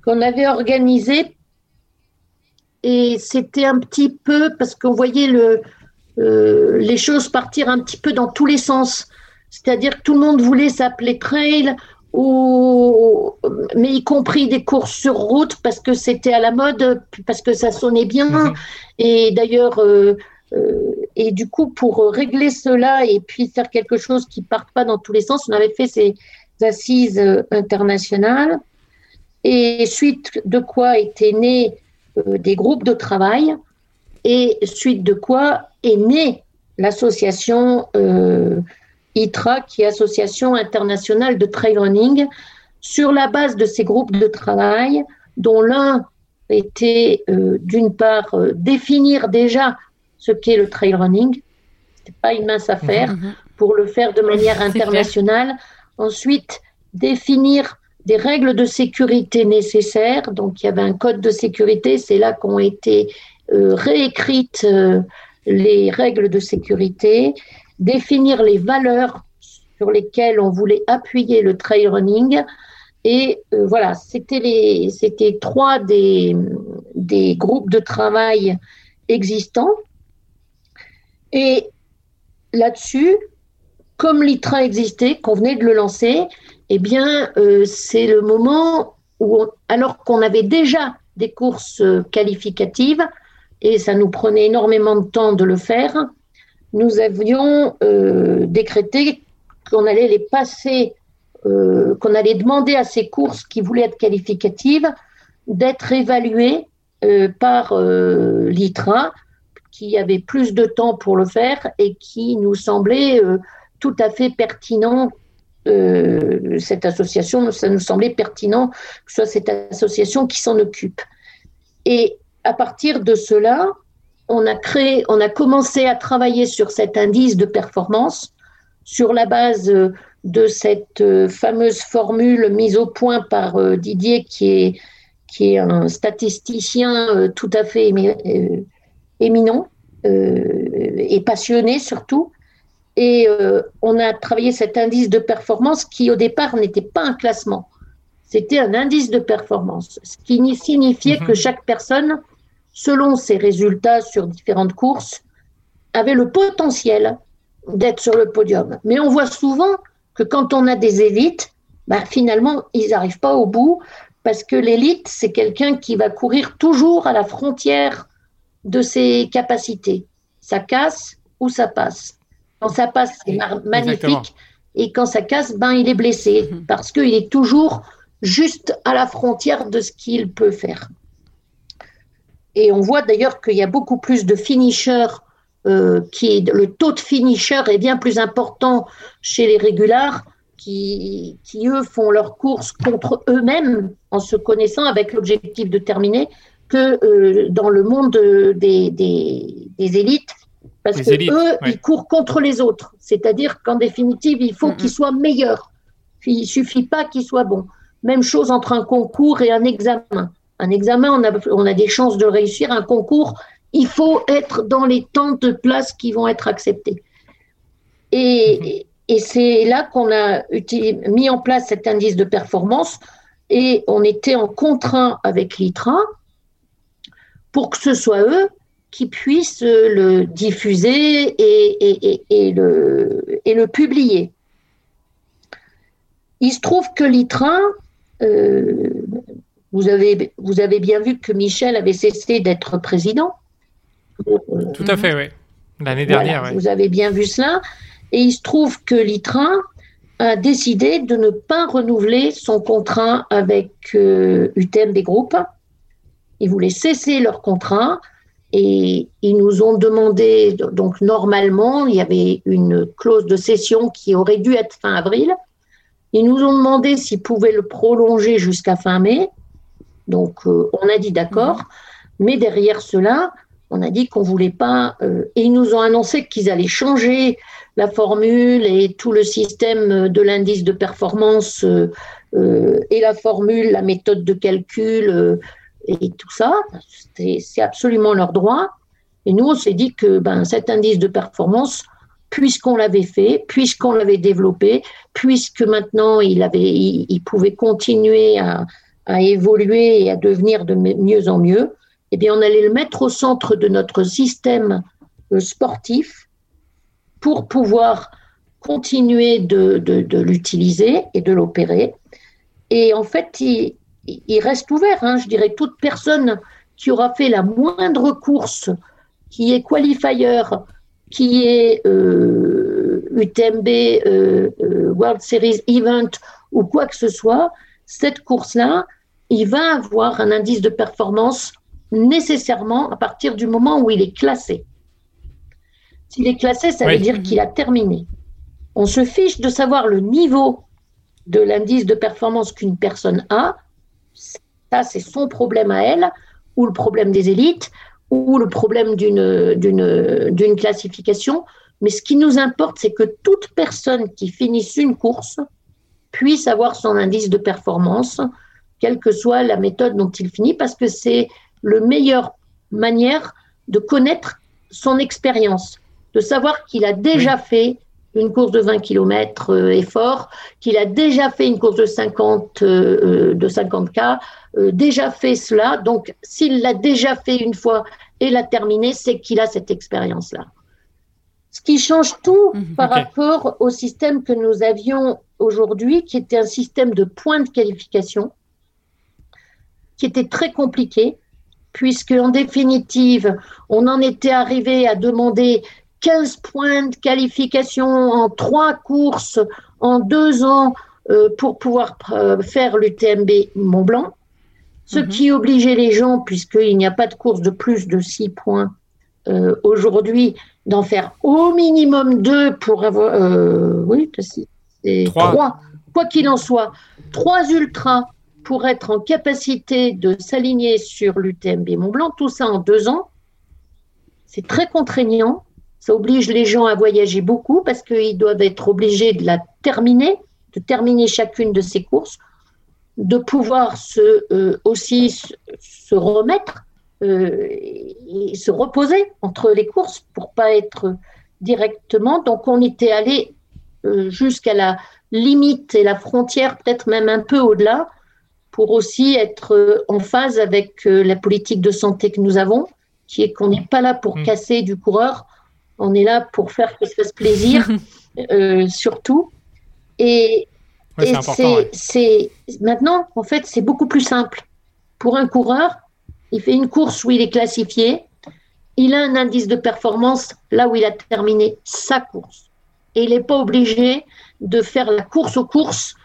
Speaker 4: qu'on avait organisées. Et c'était un petit peu parce qu'on voyait le, euh, les choses partir un petit peu dans tous les sens. C'est-à-dire que tout le monde voulait s'appeler trail, ou, mais y compris des courses sur route parce que c'était à la mode, parce que ça sonnait bien. Mhm. Et d'ailleurs, euh, et du coup, pour régler cela et puis faire quelque chose qui ne parte pas dans tous les sens, on avait fait ces assises euh, internationales. Et suite de quoi étaient nés euh, des groupes de travail et suite de quoi est née l'association ITRA, qui est Association internationale de trail running, sur la base de ces groupes de travail, dont l'un était d'une part définir déjà ce qu'est le trail running. Ce pas une mince affaire mhm, mhm. pour le faire de manière internationale. Ensuite, définir des règles de sécurité nécessaires. Donc, il y avait un code de sécurité. C'est là qu'ont été euh, réécrites euh, les règles de sécurité. Définir les valeurs sur lesquelles on voulait appuyer le trail running. Et euh, voilà, c'était trois des, des groupes de travail existants et là-dessus, comme l'ITRA existait, qu'on venait de le lancer, eh bien, euh, c'est le moment où, alors qu'on avait déjà des courses euh, qualificatives, et ça nous prenait énormément de temps de le faire, nous avions euh, décrété qu'on allait les passer, euh, qu'on allait demander à ces courses qui voulaient être qualificatives d'être évaluées euh, par l'ITRA, qui avait plus de temps pour le faire et qui nous semblait tout à fait pertinent. cette association, ça nous semblait pertinent que ce soit cette association qui s'en occupe. Et à partir de cela, on a créé, on a commencé à travailler sur cet indice de performance sur la base euh, de cette euh, fameuse formule mise au point par euh, Didier, qui est, qui est un statisticien tout à fait éminent et passionné surtout. Et on a travaillé cet indice de performance qui, au départ, n'était pas un classement. C'était un indice de performance, ce qui signifiait mhm. que chaque personne selon ses résultats sur différentes courses, avait le potentiel d'être sur le podium. Mais on voit souvent que quand on a des élites, bah, finalement, ils n'arrivent pas au bout parce que l'élite, c'est quelqu'un qui va courir toujours à la frontière de ses capacités. Ça casse ou ça passe. Quand ça passe, c'est magnifique. Et quand ça casse, ben, il est blessé mhm. parce qu'il est toujours juste à la frontière de ce qu'il peut faire. Et on voit d'ailleurs qu'il y a beaucoup plus de finishers, euh, qui le taux de finishers est bien plus important chez les régulars qui, qui eux font leurs courses contre eux-mêmes en se connaissant avec l'objectif de terminer que euh, dans le monde des, des, élites. Parce que eux, ils courent contre les autres. C'est-à-dire qu'en définitive, il faut qu'ils soient meilleurs. Il suffit pas qu'ils soient bons. Même chose entre un concours et un examen. Un examen, on a, on a des chances de réussir. Un concours, il faut être dans les temps de place qui vont être acceptés. Et, et c'est là qu'on a mis en place cet indice de performance et on était en contraint avec l'ITRA pour que ce soit eux qui puissent le diffuser et, et, et, le, et le publier. Il se trouve que l'ITRA euh, vous avez, vous avez bien vu que Michel avait cessé d'être président.
Speaker 2: Tout à fait, oui. L'année dernière,
Speaker 4: Vous avez bien vu cela. Et il se trouve que l'ITRA a décidé de ne pas renouveler son contrat avec euh, UTMB Group. Ils voulaient cesser leur contrat et ils nous ont demandé, donc normalement, il y avait une clause de cession qui aurait dû être fin avril. Ils nous ont demandé s'ils pouvaient le prolonger jusqu'à fin mai. Donc, euh, on a dit d'accord, mais derrière cela, on a dit qu'on voulait pas. Euh, et ils nous ont annoncé qu'ils allaient changer la formule et tout le système de l'indice de performance euh, et la formule, la méthode de calcul et tout ça. C'est absolument leur droit. Et nous, on s'est dit que ben, cet indice de performance, puisqu'on l'avait fait, puisqu'on l'avait développé, puisque maintenant il, avait, il pouvait continuer à, à évoluer et à devenir de mieux en mieux, eh bien, on allait le mettre au centre de notre système euh, sportif pour pouvoir continuer de, l'utiliser et de l'opérer. Et en fait, il, reste ouvert. Hein, je dirais toute personne qui aura fait la moindre course, qui est qualifier, qui est UTMB, euh, euh, World Series Event ou quoi que ce soit, cette course-là, il va avoir un indice de performance nécessairement à partir du moment où il est classé. S'il est classé, ça veut dire qu'il a terminé. On se fiche de savoir le niveau de l'indice de performance qu'une personne a. Ça, c'est son problème à elle, ou le problème des élites, ou le problème d'une classification. Mais ce qui nous importe, c'est que toute personne qui finisse une course puisse avoir son indice de performance quelle que soit la méthode dont il finit, parce que c'est le meilleure manière de connaître son expérience, de savoir qu'il a déjà fait une course de 20 km euh, effort, qu'il a déjà fait une course de 50 euh, euh, de 50K, déjà fait cela. Donc, s'il l'a déjà fait une fois et l'a terminé, c'est qu'il a cette expérience-là. Ce qui change tout mhm. par rapport au système que nous avions aujourd'hui, qui était un système de points de qualification qui était très compliqué puisque en définitive, on en était arrivé à demander 15 points de qualification en trois courses en deux ans euh, pour pouvoir euh, faire l'UTMB Mont Blanc, ce mhm. qui obligeait les gens, puisqu'il n'y a pas de course de plus de 6 points euh, aujourd'hui, d'en faire au minimum deux pour avoir. oui, c'est trois. Quoi qu'il en soit, trois ultras pour être en capacité de s'aligner sur l'UTMB Mont Blanc, tout ça en deux ans, c'est très contraignant. Ça oblige les gens à voyager beaucoup parce qu'ils doivent être obligés de la terminer, de terminer chacune de ces courses, de pouvoir se, euh, aussi se, remettre euh, et se reposer entre les courses pour pas être directement. Donc on était allé euh, jusqu'à la limite et la frontière, peut-être même un peu au-delà, pour aussi être euh, en phase avec euh, la politique de santé que nous avons, qui est qu'on n'est pas là pour mm. casser du coureur, on est là pour faire qu'il se fasse plaisir, euh, surtout. Et, c'est maintenant, en fait, c'est beaucoup plus simple. Pour un coureur, il fait une course où il est classifié, il a un indice de performance là où il a terminé sa course. Et il n'est pas obligé de faire la course aux courses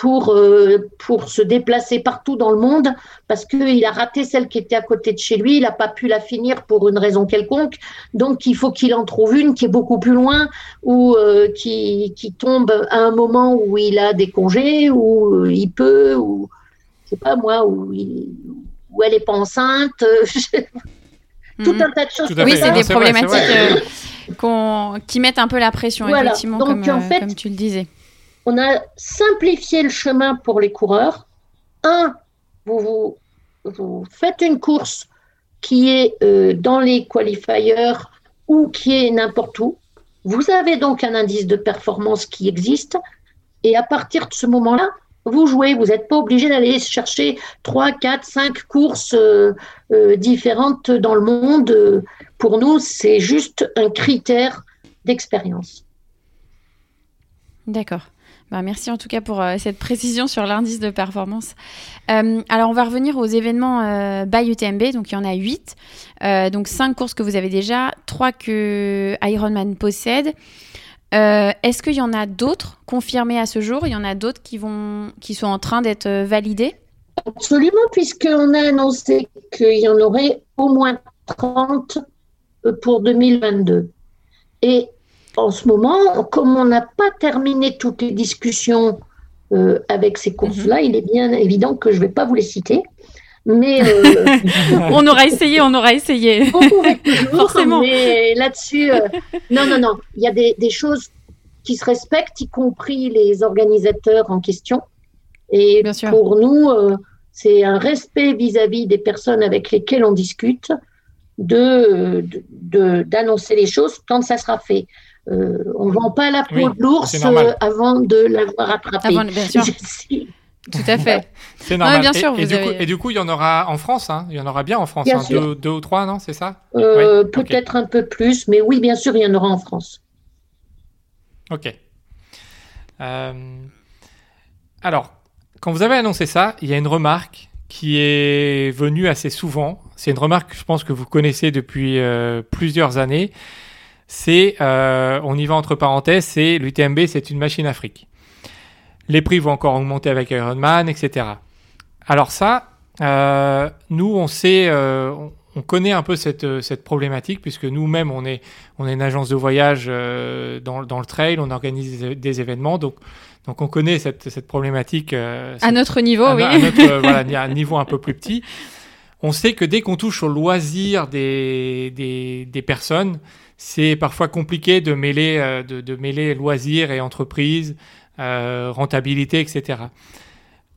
Speaker 4: pour, euh, pour se déplacer partout dans le monde parce qu'il a raté celle qui était à côté de chez lui, il n'a pas pu la finir pour une raison quelconque. Donc il faut qu'il en trouve une qui est beaucoup plus loin ou euh, qui, qui, tombe à un moment où il a des congés, où euh, il peut, ou je sais pas moi, où, où elle n'est pas enceinte. Tout
Speaker 5: mhm.
Speaker 4: un tas de choses.
Speaker 5: Oui, c'est des problématiques qui mettent un peu la pression, effectivement, comme, comme tu le disais
Speaker 4: on a simplifié le chemin pour les coureurs. Un, vous, faites une course qui est euh, dans les qualifiers ou qui est n'importe où. Vous avez donc un indice de performance qui existe. Et à partir de ce moment-là, vous jouez. Vous n'êtes pas obligé d'aller chercher 3, 4, 5 courses euh, euh, différentes dans le monde. Pour nous, c'est juste un critère d'expérience.
Speaker 5: D'accord. Bah, merci en tout cas pour euh, cette précision sur l'indice de performance. Euh, alors on va revenir aux événements euh, by UTMB, donc il y en a 8. donc 5 courses que vous avez déjà, 3 que Ironman possède. Est-ce qu'il y en a d'autres confirmés à ce jour? Il y en a d'autres qui, qui sont en train d'être validés
Speaker 4: Absolument, puisqu'on a annoncé qu'il y en aurait au moins 30 pour 2022. Et en ce moment, comme on n'a pas terminé toutes les discussions euh, avec ces courses-là, mhm. il est bien évident que je ne vais pas vous les citer. Mais
Speaker 5: euh, on aura essayé, on aura essayé.
Speaker 4: On toujours, Forcément. mais là-dessus, euh, non, non, non. Il y a des, des, choses qui se respectent, y compris les organisateurs en question. Et pour nous, c'est un respect vis-à-vis des personnes avec lesquelles on discute de d'annoncer les choses quand ça sera fait. Euh, on ne vend pas la peau de l'ours euh, avant de l'avoir attrapé.
Speaker 5: bien sûr. Tout à fait.
Speaker 2: C'est normal. bien sûr, et, du coup, il y en aura en France. Hein. Il y en aura bien en France. Hein. Deux, ou trois, non C'est ça?
Speaker 4: Euh, Peut-être un peu plus, mais oui, bien sûr, il y en aura en France.
Speaker 2: Ok. Alors, quand vous avez annoncé ça, il y a une remarque qui est venue assez souvent. C'est une remarque, je pense, que vous connaissez depuis plusieurs années c'est, euh, on y va entre parenthèses, c'est l'UTMB, c'est une machine Afrique. Les prix vont encore augmenter avec Ironman, etc. Alors ça, euh, nous, on sait, euh, on connaît un peu cette, cette problématique puisque nous-mêmes, on est, on est une agence de voyage dans, dans le trail, on organise des, événements, donc, donc on connaît cette, cette problématique.
Speaker 5: à notre niveau, oui.
Speaker 2: À notre, voilà, un niveau un peu plus petit. On sait que dès qu'on touche au loisir des, des, des personnes, c'est parfois compliqué de mêler, euh, de, mêler loisirs et entreprise, euh, rentabilité, etc.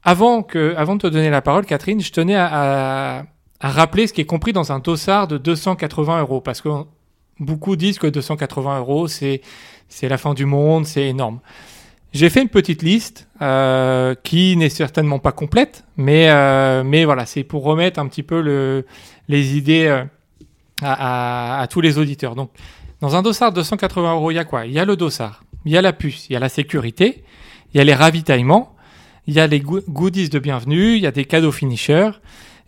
Speaker 2: Avant, que, avant de te donner la parole, Catherine, je tenais à, rappeler ce qui est compris dans un dossard de 280 euros, parce que beaucoup disent que 280 euros, c'est, la fin du monde, c'est énorme. J'ai fait une petite liste euh, qui n'est certainement pas complète, mais, mais voilà, c'est pour remettre un petit peu le, les idées à, tous les auditeurs. Donc, dans un dossard de 280 euros, il y a quoi? Il y a le dossard, il y a la puce, il y a la sécurité, il y a les ravitaillements, il y a les goodies de bienvenue, il y a des cadeaux finishers,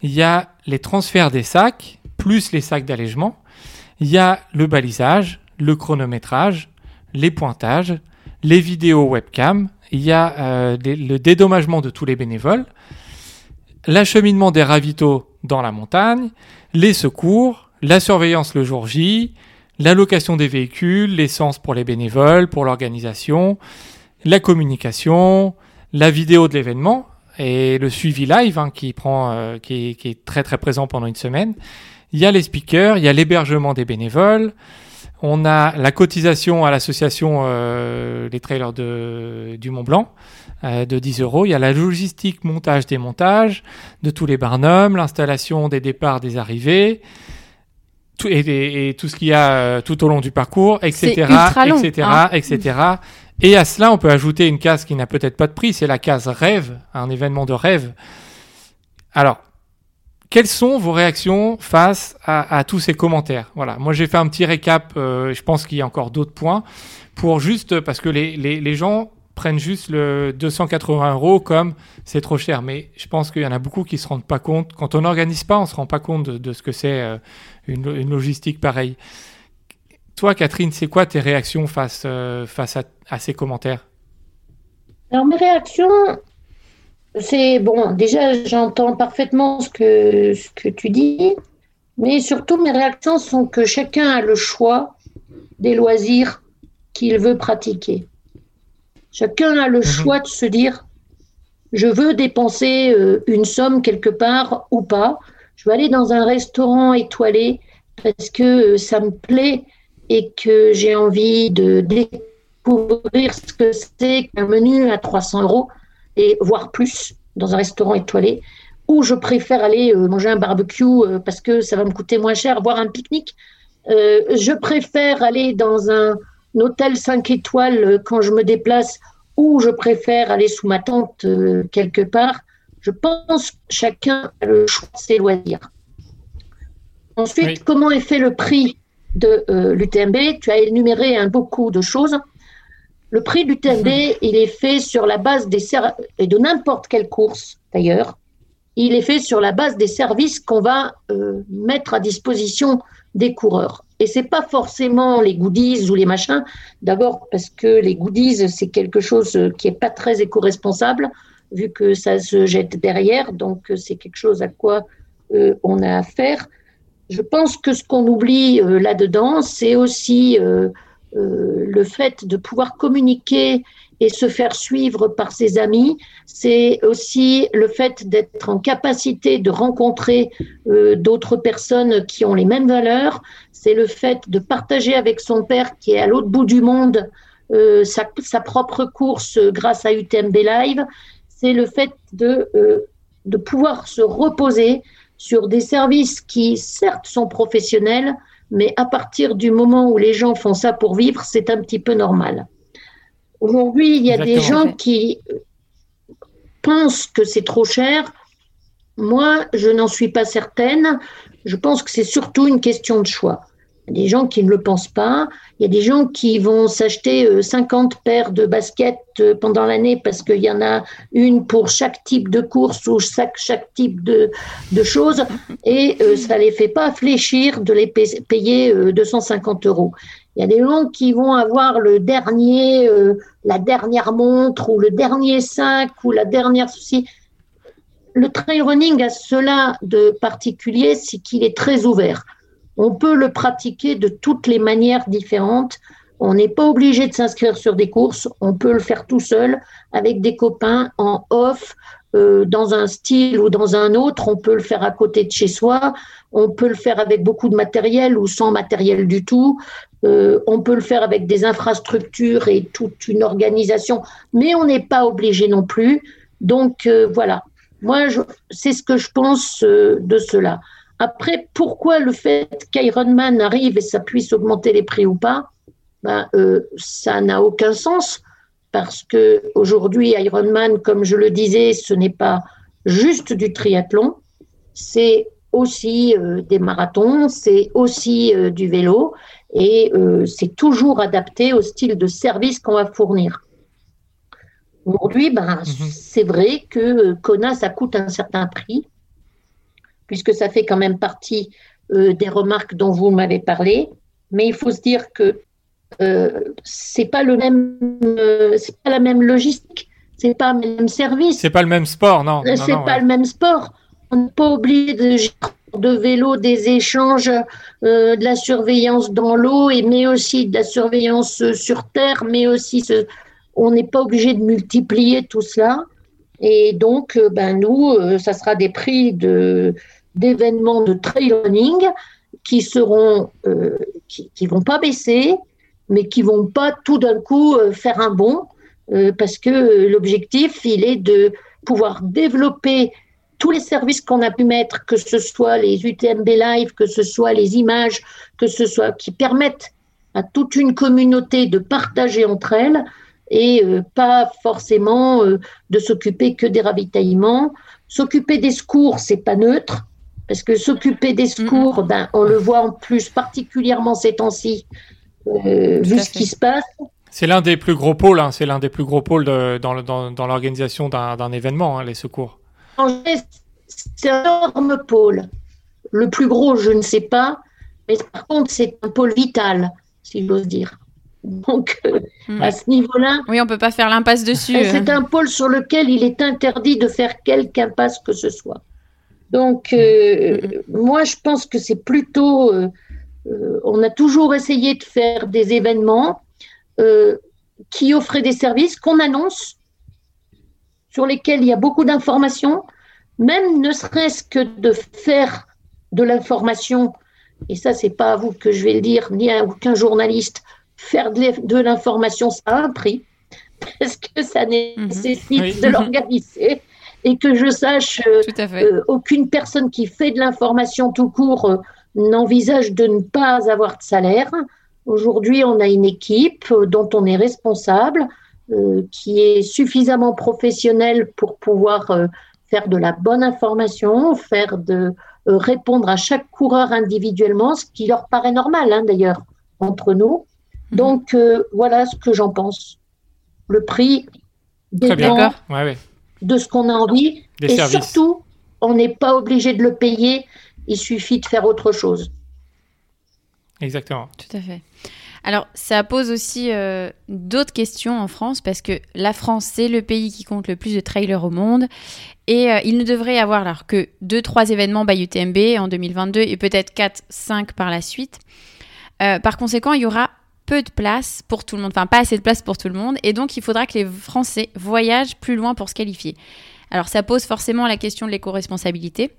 Speaker 2: il y a les transferts des sacs, plus les sacs d'allègement, il y a le balisage, le chronométrage, les pointages, les vidéos webcam, il y a euh, le dédommagement de tous les bénévoles, l'acheminement des ravitaux dans la montagne, les secours, la surveillance le jour J, l'allocation des véhicules, l'essence pour les bénévoles, pour l'organisation, la communication, la vidéo de l'événement et le suivi live hein, euh, qui, est, très présent pendant une semaine. Il y a les speakers, il y a l'hébergement des bénévoles. On a la cotisation à l'association euh, Les Trailers du Mont Blanc euh, de 10 euros. Il y a la logistique, montage, démontage de tous les barnums, l'installation des départs, des arrivées, tout, et, tout ce qu'il y a euh, tout au long du parcours, etc., etc., etc. Et à cela, on peut ajouter une case qui n'a peut-être pas de prix, c'est la case rêve, un événement de rêve. Alors, quelles sont vos réactions face à, tous ces commentaires? Voilà, moi j'ai fait un petit récap, euh, je pense qu'il y a encore d'autres points, pour juste, parce que les, les, les gens prennent juste le 280 euros comme c'est trop cher. Mais je pense qu'il y en a beaucoup qui se rendent pas compte. Quand on n'organise pas, on se rend pas compte de, ce que c'est euh, une, logistique pareille. Toi, Catherine, c'est quoi tes réactions face, euh, face à, ces commentaires?
Speaker 4: Alors, mes réactions, c'est bon, déjà, j'entends parfaitement ce que, ce que tu dis, mais surtout, mes réactions sont que chacun a le choix des loisirs qu'il veut pratiquer. Chacun a le mhm. choix de se dire je veux dépenser euh, une somme quelque part ou pas. Je veux aller dans un restaurant étoilé parce que euh, ça me plaît et que j'ai envie de découvrir ce que c'est qu'un menu à 300 euros et voire plus dans un restaurant étoilé. Ou je préfère aller euh, manger un barbecue parce que ça va me coûter moins cher, voir un pique-nique. je préfère aller dans un hôtel 5 étoiles euh, quand je me déplace ou je préfère aller sous ma tente euh, quelque part. Je pense que chacun a le choix de ses loisirs. Ensuite, comment est fait le prix de euh, l'UTMB Tu as énuméré un beaucoup de choses. Le prix de l'UTMB, mhm. il est fait sur la base des et de n'importe quelle course d'ailleurs. Il est fait sur la base des services qu'on va mettre à disposition des coureurs. Et c'est pas forcément les goodies ou les machins. D'abord parce que les goodies, c'est quelque chose qui est pas très éco-responsable, vu que ça se jette derrière. Donc, c'est quelque chose à quoi euh, on a affaire. Je pense que ce qu'on oublie euh, là-dedans, c'est aussi euh, le fait de pouvoir communiquer et se faire suivre par ses amis. C'est aussi le fait d'être en capacité de rencontrer euh, d'autres personnes qui ont les mêmes valeurs. C'est le fait de partager avec son père qui est à l'autre bout du monde euh, sa, sa, propre course grâce à UTMB Live. C'est le fait de, euh, de pouvoir se reposer sur des services qui, certes, sont professionnels, mais à partir du moment où les gens font ça pour vivre, c'est un petit peu normal. Aujourd'hui, il y a des gens qui pensent que c'est trop cher. Moi, je n'en suis pas certaine. Je pense que c'est surtout une question de choix. Des gens qui ne le pensent pas. Il y a des gens qui vont s'acheter 50 euh, paires de baskets euh, pendant l'année parce qu'il y en a une pour chaque type de course ou chaque, chaque type de, de choses. Et euh, ça ne les fait pas fléchir de les payer 250 euros. Il y a des gens qui vont avoir le dernier, la dernière montre ou le dernier sac ou la dernière ceci. Le trail running a cela de particulier, c'est qu'il est très ouvert. On peut le pratiquer de toutes les manières différentes. On n'est pas obligé de s'inscrire sur des courses. On peut le faire tout seul avec des copains en off, euh, dans un style ou dans un autre. On peut le faire à côté de chez soi. On peut le faire avec beaucoup de matériel ou sans matériel du tout. Euh, on peut le faire avec des infrastructures et toute une organisation, mais on n'est pas obligé non plus. Donc euh, voilà, moi c'est ce que je pense de cela. Après, pourquoi le fait qu'Ironman arrive et ça puisse augmenter les prix ou pas ben, euh, Ça n'a aucun sens parce que aujourd'hui, Ironman, comme je le disais, ce n'est pas juste du triathlon, c'est aussi euh, des marathons, c'est aussi euh, du vélo et c'est toujours adapté au style de service qu'on va fournir. Aujourd'hui, ben, mhm. c'est vrai que Kona, ça coûte un certain prix. Puisque ça fait quand même partie euh, des remarques dont vous m'avez parlé. Mais il faut se dire que euh, c'est pas le même, euh, c'est pas la même logistique, c'est pas le même service.
Speaker 2: C'est pas le même sport, non.
Speaker 4: Euh, c'est pas le même sport. On n'est pas obligé de de vélo, des échanges, de la surveillance dans l'eau, et mais aussi de la surveillance sur terre, mais aussi ce, on n'est pas obligé de multiplier tout cela. Et donc, ben nous, ça sera des prix de d'événements de trail running qui seront, qui, qui vont pas baisser, mais qui vont pas tout d'un coup euh, faire un bond, euh, parce que l'objectif, il est de pouvoir développer tous les services qu'on a pu mettre, que ce soit les UTMB Live, que ce soit les images, que ce soit qui permettent à toute une communauté de partager entre elles et euh, pas forcément de s'occuper que des ravitaillements. S'occuper des secours, c'est pas neutre, parce que s'occuper des secours, ben, on le voit en plus particulièrement ces temps-ci euh, vu ce qui se passe.
Speaker 2: C'est l'un des plus gros pôles, hein, c'est l'un des plus gros pôles de, dans, dans, dans l'organisation d'un événement, hein, les secours.
Speaker 4: C'est un énorme pôle. Le plus gros, je ne sais pas, mais par contre, c'est un pôle vital, si j'ose dire. Donc, euh, hmm. à ce niveau-là.
Speaker 5: Oui, on ne peut pas faire l'impasse dessus.
Speaker 4: C'est un pôle sur lequel il est interdit de faire quelque impasse que ce soit. Donc, euh, hmm. moi, je pense que c'est plutôt euh, on a toujours essayé de faire des événements euh, qui offraient des services qu'on annonce, sur lesquels il y a beaucoup d'informations, même ne serait-ce que de faire de l'information, et ça, c'est pas à vous que je vais le dire, ni à aucun journaliste, faire de l'information, ça a un prix, parce que ça mhm. nécessite de l'organiser et que je sache, euh, aucune personne qui fait de l'information tout court n'envisage de ne pas avoir de salaire. Aujourd'hui, on a une équipe dont on est responsable, euh, qui est suffisamment professionnelle pour pouvoir euh, faire de la bonne information, faire de euh, répondre à chaque coureur individuellement, ce qui leur paraît normal hein, d'ailleurs entre nous. Mhm. Donc voilà ce que j'en pense. Le prix des de ce qu'on a envie, et surtout, on n'est pas obligé de le payer il suffit de faire autre chose.
Speaker 2: Exactement.
Speaker 5: Tout à fait. Alors, ça pose aussi euh, d'autres questions en France parce que la France, c'est le pays qui compte le plus de trailers au monde. Et euh, il ne devrait y avoir alors que 2-3 événements by UTMB en 2022 et peut-être 4-5 par la suite. Euh, par conséquent, il y aura peu de place pour tout le monde, enfin pas assez de place pour tout le monde. Et donc, il faudra que les Français voyagent plus loin pour se qualifier. Alors, ça pose forcément la question de l'éco-responsabilité.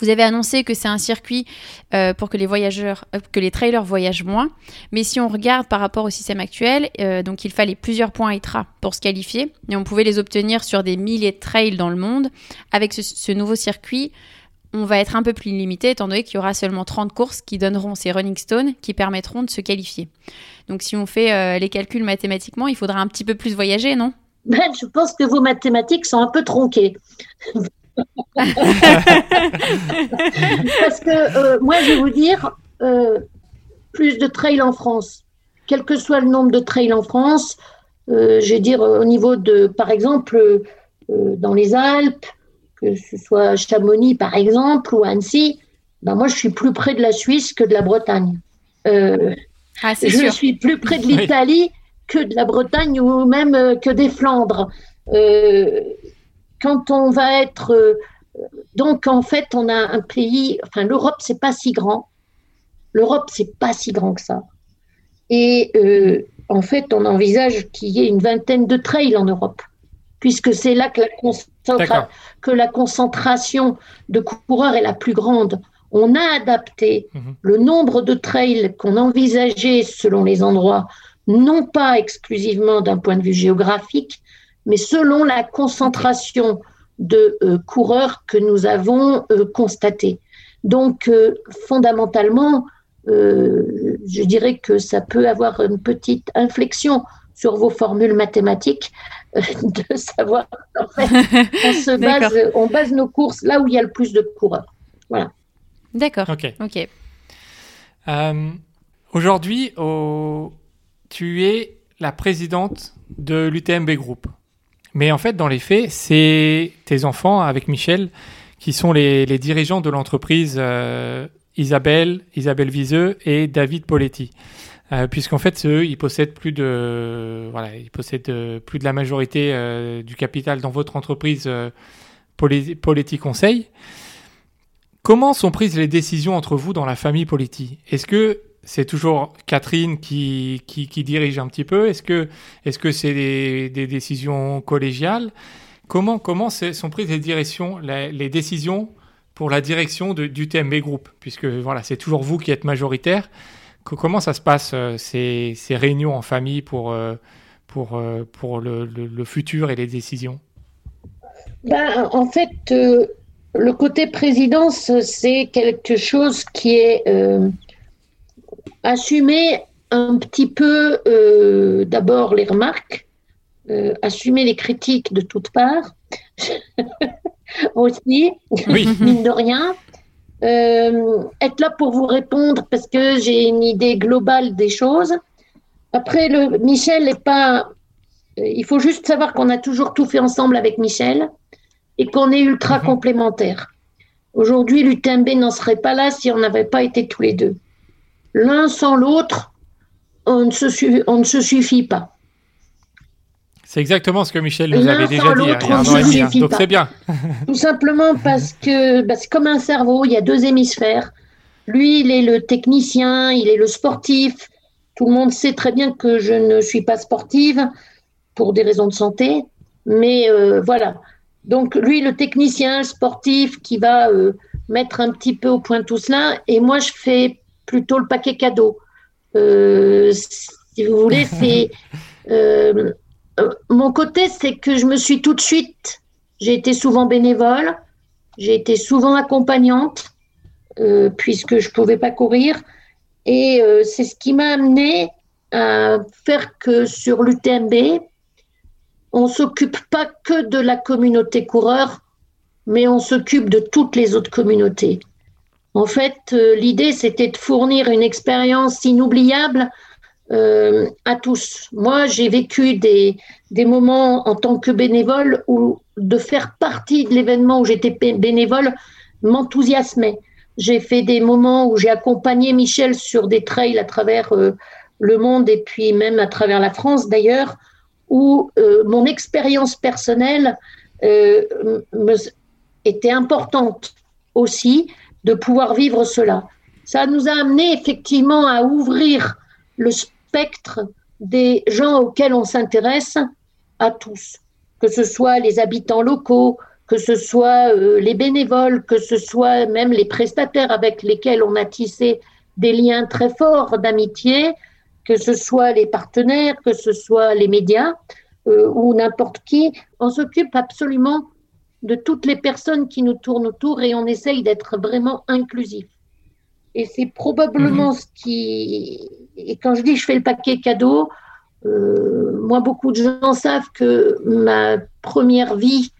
Speaker 5: Vous avez annoncé que c'est un circuit euh, pour que les voyageurs, euh, que les trailers voyagent moins. Mais si on regarde par rapport au système actuel, euh, donc il fallait plusieurs points ITRA pour se qualifier et on pouvait les obtenir sur des milliers de trails dans le monde. Avec ce, nouveau circuit, on va être un peu plus limité étant donné qu'il y aura seulement 30 courses qui donneront ces running stones qui permettront de se qualifier. Donc si on fait les calculs mathématiquement, il faudra un petit peu plus voyager, non?
Speaker 4: Ben, Je pense que vos mathématiques sont un peu tronquées. Parce que euh, moi, je vais vous dire, euh, plus de trails en France, quel que soit le nombre de trails en France, euh, je vais dire au niveau de, par exemple, dans les Alpes, que ce soit Chamonix par exemple ou Annecy, ben moi je suis plus près de la Suisse que de la Bretagne. Ah, je suis plus près de l'Italie que de la Bretagne ou même que des Flandres quand on va être. Euh, donc, en fait, on a un pays. Enfin, l'Europe, c'est pas si grand. L'Europe, c'est pas si grand que ça. Et euh, en fait, on envisage qu'il y ait une vingtaine de trails en Europe, puisque c'est là que la, que la, concentration de coureurs est la plus grande. On a adapté mhm. le nombre de trails qu'on envisageait selon les endroits, non pas exclusivement d'un point de vue géographique, mais selon la concentration de euh, coureurs que nous avons euh, constaté. Donc, euh, fondamentalement, je dirais que ça peut avoir une petite inflexion sur vos formules mathématiques de savoir en fait, on se base, on base nos courses là où il y a le plus de coureurs. Voilà.
Speaker 5: D'accord. Ok. Ok.
Speaker 2: Aujourd'hui, tu es la présidente de l'UTMB Group. Mais en fait, dans les faits, c'est tes enfants avec Michel qui sont les, dirigeants de l'entreprise Isabelle, Isabelle Viseux et David Poletti. Puisqu'en fait, eux, ils possèdent plus de, voilà, ils possèdent plus de la majorité du capital dans votre entreprise Poletti Conseil. Comment sont prises les décisions entre vous dans la famille Poletti Est-ce que c'est toujours Catherine qui, qui, dirige un petit peu? Est-ce que est-ce que c'est des, décisions collégiales? Comment comment sont prises les directions, les, décisions pour la direction du TMB Group? Puisque voilà, c'est toujours vous qui êtes majoritaire. Comment ça se passe euh, ces, ces, réunions en famille pour euh, pour euh, pour le, le, futur et les décisions?
Speaker 4: Ben, en fait, le côté présidence, c'est quelque chose qui est euh, assumer un petit peu euh, d'abord les remarques, euh, assumer les critiques de toutes parts aussi, mine de rien. Être là pour vous répondre parce que j'ai une idée globale des choses. Après, le, Michel n'est pas. Il faut juste savoir qu'on a toujours tout fait ensemble avec Michel et qu'on est ultra mhm. complémentaires. Aujourd'hui, l'UTMB n'en serait pas là si on n'avait pas été tous les deux. L'un sans l'autre, on, ne se on ne se suffit pas.
Speaker 2: C'est exactement ce que Michel nous avait déjà dit il y a un an et demi, donc c'est bien.
Speaker 4: Tout simplement parce que bah, c'est comme un cerveau, il y a deux hémisphères. Lui, il est le technicien, il est le sportif. Tout le monde sait très bien que je ne suis pas sportive pour des raisons de santé, mais euh, voilà. Donc lui, le technicien sportif qui va euh, mettre un petit peu au point tout cela, et moi je fais plutôt le paquet cadeau. Euh, si vous voulez, c'est mon côté, c'est que je me suis tout de suite, j'ai été souvent bénévole, j'ai été souvent accompagnante puisque je pouvais pas courir, et c'est ce qui m'a amené à faire que sur l'UTMB, on s'occupe pas que de la communauté coureur, mais on s'occupe de toutes les autres communautés. En fait, euh, l'idée, c'était de fournir une expérience inoubliable euh, à tous. Moi, j'ai vécu des, des moments en tant que bénévole où de faire partie de l'événement où j'étais bénévole m'enthousiasmait. J'ai fait des moments où j'ai accompagné Michel sur des trails à travers euh, le monde et puis même à travers la France d'ailleurs, où euh, mon expérience personnelle était importante aussi de pouvoir vivre cela. Ça nous a amené effectivement à ouvrir le des gens auxquels on s'intéresse à tous, que ce soit les habitants locaux, que ce soit euh, les bénévoles, que ce soit même les prestataires avec lesquels on a tissé des liens très forts d'amitié, que ce soit les partenaires, que ce soit les médias euh, ou n'importe qui, on s'occupe absolument de toutes les personnes qui nous tournent autour et on essaye d'être vraiment inclusif. Et c'est probablement mhm. ce qui... Et quand je dis je fais le paquet cadeau, euh, moi, beaucoup de gens savent que ma première vie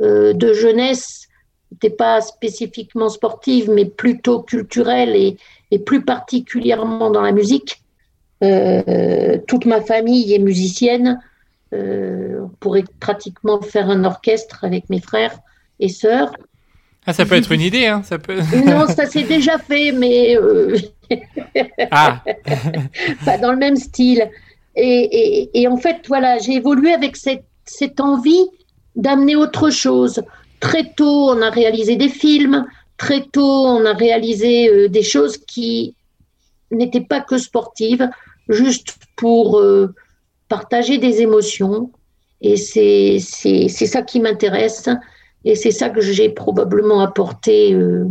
Speaker 4: euh, de jeunesse n'était pas spécifiquement sportive, mais plutôt culturelle et, et plus particulièrement dans la musique. Euh, toute ma famille est musicienne. Euh, on pourrait pratiquement faire un orchestre avec mes frères et sœurs.
Speaker 2: Ah, ça peut être une idée, hein ça peut...
Speaker 4: non, ça s'est déjà fait, mais euh, ah. pas dans le même style. Et, et, en fait, voilà, j'ai évolué avec cette, cette envie d'amener autre chose. Très tôt, on a réalisé des films. Très tôt, on a réalisé des choses qui n'étaient pas que sportives juste pour euh, partager des émotions. Et c'est ça qui m'intéresse. Et c'est ça que j'ai probablement apporté euh,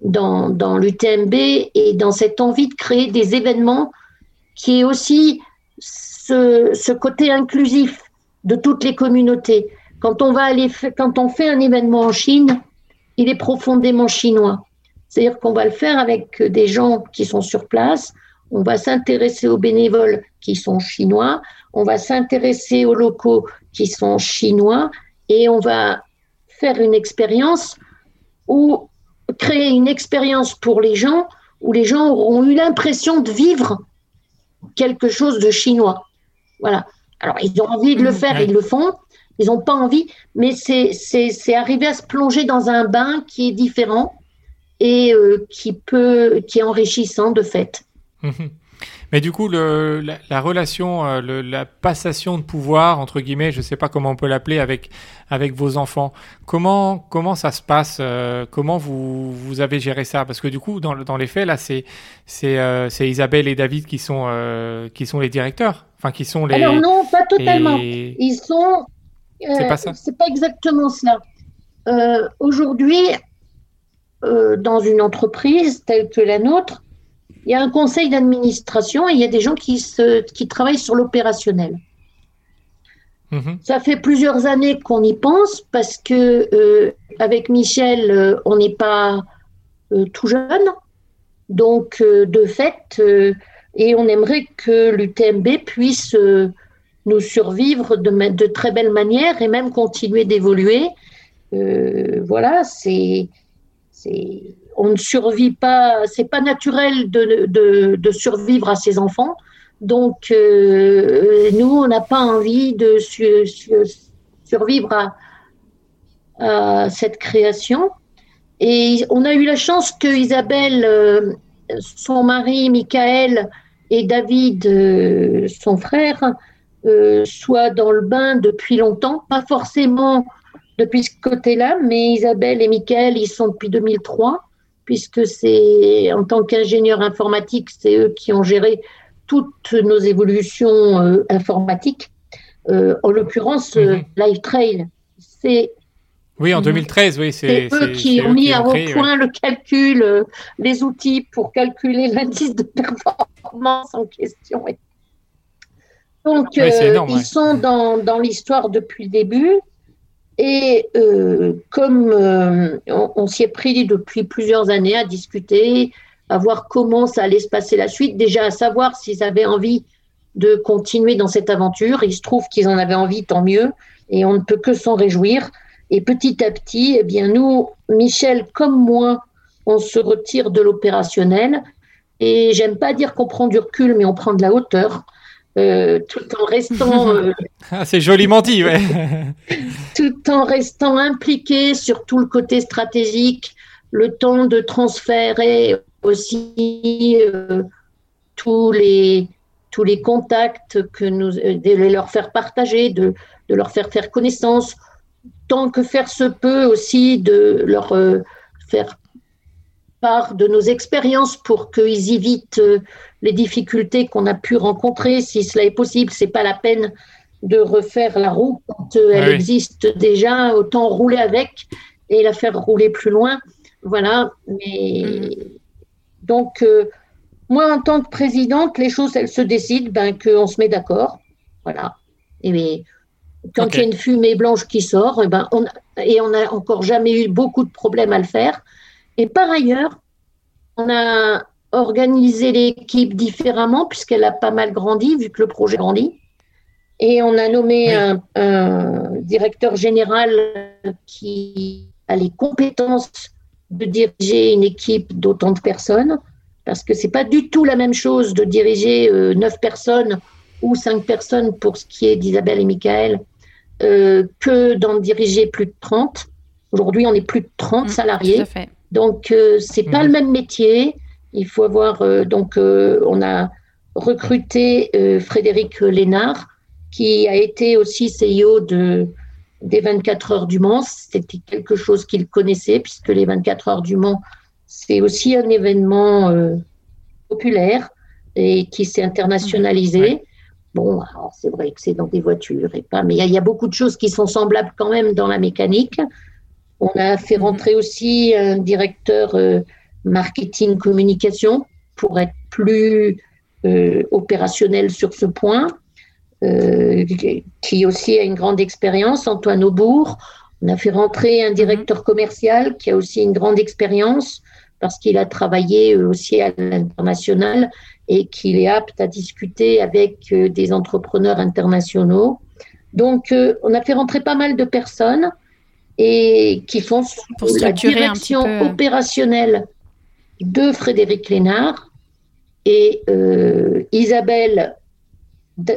Speaker 4: dans, l'UTMB et dans cette envie de créer des événements qui est aussi ce, ce, côté inclusif de toutes les communautés. Quand on, va aller, quand on fait un événement en Chine, il est profondément chinois. C'est-à-dire qu'on va le faire avec des gens qui sont sur place, on va s'intéresser aux bénévoles qui sont chinois, on va s'intéresser aux locaux qui sont chinois et on va faire une expérience ou créer une expérience pour les gens où les gens auront eu l'impression de vivre quelque chose de chinois. Voilà. Alors, ils ont envie de le faire, ils le font, ils n'ont pas envie, mais c'est arriver à se plonger dans un bain qui est différent et euh, qui peut, qui est enrichissant de fait.
Speaker 2: Mais du coup, le, la, relation, euh, la passation de pouvoir, entre guillemets, je ne sais pas comment on peut l'appeler, avec, avec vos enfants, comment, comment ça se passe euh, Comment vous, vous avez géré ça? Parce que du coup, dans, dans les faits, là, c'est c'est Isabelle et David qui sont, qui sont les directeurs Enfin, qui sont les...
Speaker 4: Alors non, pas totalement. Ils sont... c'est pas ça? C'est pas exactement cela. Aujourd'hui, euh, dans une entreprise telle que la nôtre, il y a un conseil d'administration et il y a des gens qui, se, qui travaillent sur l'opérationnel. Mhm. Ça fait plusieurs années qu'on y pense parce que euh, avec Michel, euh, on n'est pas tout jeune, donc de fait, et on aimerait que l'UTMB puisse nous survivre de, de très belle manière et même continuer d'évoluer. voilà, c'est on ne survit pas, c'est pas naturel de, survivre à ses enfants. Donc, euh, nous, on n'a pas envie de survivre à, cette création. Et on a eu la chance que Isabelle, euh, son mari, Michael, et David, euh, son frère, soient dans le bain depuis longtemps, pas forcément depuis ce côté-là, mais Isabelle et Michael, ils sont depuis 2003, puisque c'est en tant qu'ingénieur informatique, c'est eux qui ont géré toutes nos évolutions euh, informatiques. Euh, en l'occurrence, euh, mhm. Live Trail, c'est
Speaker 2: oui, en 2013, oui,
Speaker 4: c'est eux qui ont mis au point le calcul, les outils pour calculer l'indice de performance en question. Donc, ils sont dans, dans l'histoire depuis le début. Et euh, comme euh, on, s'y est pris depuis plusieurs années à discuter, à voir comment ça allait se passer la suite, déjà à savoir s'ils avaient envie de continuer dans cette aventure. Il se trouve qu'ils en avaient envie, tant mieux, et on ne peut que s'en réjouir. Et petit à petit, eh bien nous, Michel comme moi, on se retire de l'opérationnel. Et j'aime pas dire qu'on prend du recul, mais on prend de la hauteur. Euh, tout en restant.
Speaker 2: Euh, ah, c'est joliment dit, ouais.
Speaker 4: tout en restant impliqué sur tout le côté stratégique, le temps de transférer aussi euh, tous les tous les contacts que nous de leur faire partager, de, de leur faire faire connaissance, tant que faire se peut aussi de leur faire part de nos expériences pour qu'ils évitent les difficultés qu'on a pu rencontrer, si cela est possible. C'est pas la peine de refaire la roue quand euh, elle existe déjà. Autant rouler avec et la faire rouler plus loin. Voilà. Mais donc euh, moi, en tant que présidente, les choses elles se décident, ben qu'on se met d'accord. Voilà. Et quand il y a une fumée blanche qui sort, et ben on et on n'a encore jamais eu beaucoup de problèmes à le faire. Et par ailleurs, on a organiser l'équipe différemment puisqu'elle a pas mal grandi vu que le projet grandit. Et on a nommé un, directeur général qui a les compétences de diriger une équipe d'autant de personnes parce que c'est pas du tout la même chose de diriger euh, neuf personnes ou cinq personnes pour ce qui est d'Isabelle et Michael euh, que d'en diriger plus de 30. Aujourd'hui, on est plus de 30 mmh, salariés. Donc, euh, c'est pas mmh. le même métier. Il faut avoir euh, donc euh, on a recruté euh, Frédéric Lénard qui a été aussi CEO de des 24 heures du Mans. C'était quelque chose qu'il connaissait puisque les 24 heures du Mans c'est aussi un événement populaire et qui s'est internationalisé. Bon, c'est vrai que c'est dans des voitures et pas, mais il y, a beaucoup de choses qui sont semblables quand même dans la mécanique. On a fait mhm. rentrer aussi un directeur marketing communication pour être plus euh, opérationnel sur ce point, euh, qui aussi a une grande expérience, Antoine Aubourg. On a fait rentrer un directeur commercial qui a aussi une grande expérience parce qu'il a travaillé aussi à l'international et qu'il est apte à discuter avec euh, des entrepreneurs internationaux. Donc, on a fait rentrer pas mal de personnes et qui font la direction opérationnelle de Frédéric Lénard et euh, Isabelle,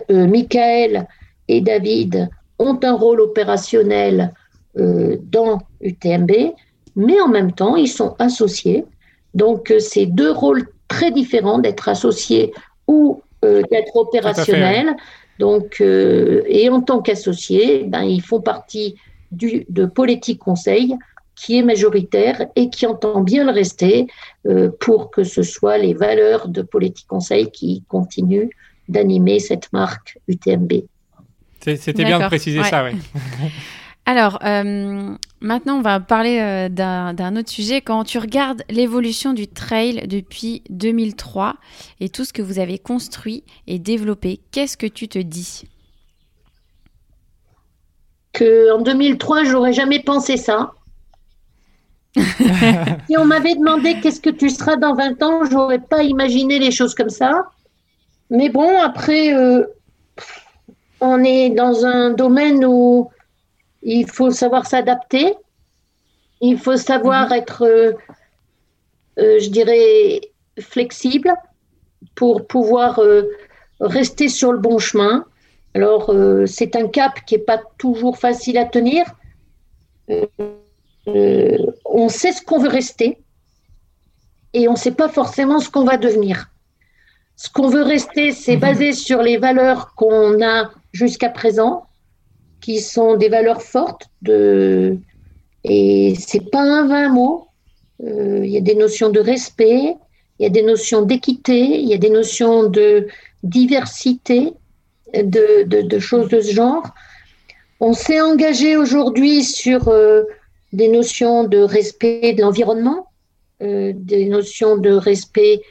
Speaker 4: euh, Michael et David ont un rôle opérationnel euh, dans UTMB, mais en même temps, ils sont associés. Donc, c'est deux rôles très différents d'être associés ou d'être opérationnels. Donc, et en tant qu'associés, ben, ils font partie du, de Politique Conseil, qui est majoritaire et qui entend bien le rester pour que ce soit les valeurs de Politique Conseil qui continuent d'animer cette marque UTMB.
Speaker 2: C'était bien de préciser ça, oui.
Speaker 3: Alors, euh, maintenant, on va parler euh, d'un autre sujet. Quand tu regardes l'évolution du trail depuis 2003 et tout ce que vous avez construit et développé, qu'est-ce que tu te dis?
Speaker 4: Que en 2003, j'aurais jamais pensé ça. si on m'avait demandé qu'est-ce que tu seras dans 20 ans, j'aurais pas imaginé les choses comme ça. Mais bon, après, euh, on est dans un domaine où il faut savoir s'adapter, il faut savoir mhm. être, euh, euh, je dirais, flexible pour pouvoir rester sur le bon chemin. Alors, c'est un cap qui n'est pas toujours facile à tenir. on sait ce qu'on veut rester et on ne sait pas forcément ce qu'on va devenir. Ce qu'on veut rester, c'est mhm. basé sur les valeurs qu'on a jusqu'à présent, qui sont des valeurs fortes. De... Et c'est pas un vain mot. Euh, il y a des notions de respect, il y a des notions d'équité, il y a des notions de diversité, de, choses de ce genre. On s'est engagé aujourd'hui sur euh, des notions de respect de l'environnement, euh, des notions de respect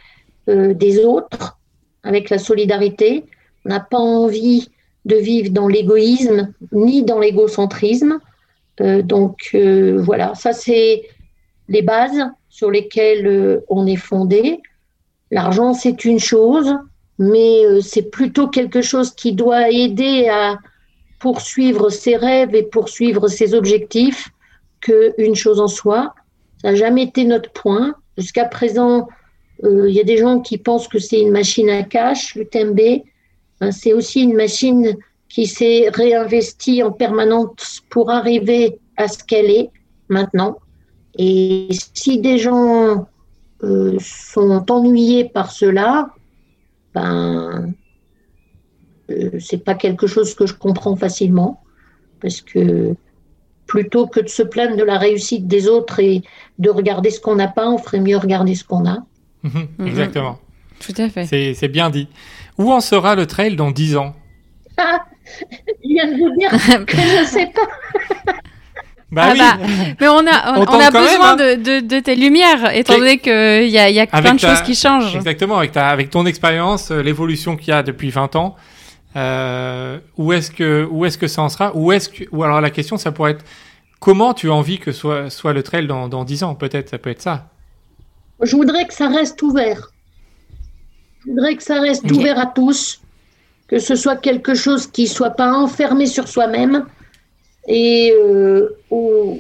Speaker 4: des autres, avec la solidarité. On n'a pas envie de vivre dans l'égoïsme ni dans l'égocentrisme. Euh, donc euh, voilà, ça c'est les bases sur lesquelles euh, on est fondé. L'argent c'est une chose, mais c'est plutôt quelque chose qui doit aider à poursuivre ses rêves et poursuivre ses objectifs qu'une chose en soi. Ça n'a jamais été notre point. Jusqu'à présent, il euh, y a des gens qui pensent que c'est une machine à cash, le TMB. Ben, c'est aussi une machine qui s'est réinvestie en permanence pour arriver à ce qu'elle est maintenant. Et si des gens euh, sont ennuyés par cela, ben, euh, c'est pas quelque chose que je comprends facilement, parce que plutôt que de se plaindre de la réussite des autres et de regarder ce qu'on n'a pas, on ferait mieux regarder ce qu'on a.
Speaker 2: Mhm, mhm. Exactement.
Speaker 3: Tout à fait.
Speaker 2: C'est bien dit. Où en sera le trail dans 10 ans?
Speaker 4: Ah, Je viens de vous dire que je ne sais pas.
Speaker 3: Bah ah oui. bah, mais on a, on, a besoin hein. de, de, tes lumières, étant donné qu'il y a, y a plein de choses qui changent.
Speaker 2: Exactement, avec, ta, avec ton expérience, euh, l'évolution qu'il y a depuis 20 ans, euh, où est-ce que, où est que ça en sera? Ou est-ce que, ou alors la question, ça pourrait être comment tu as envie que soit, soit le trail dans, dans 10 ans? Peut-être, ça peut être ça.
Speaker 4: Je voudrais que ça reste ouvert. Je voudrais que ça reste ouvert à tous, que ce soit quelque chose qui ne soit pas enfermé sur soi-même et euh, où,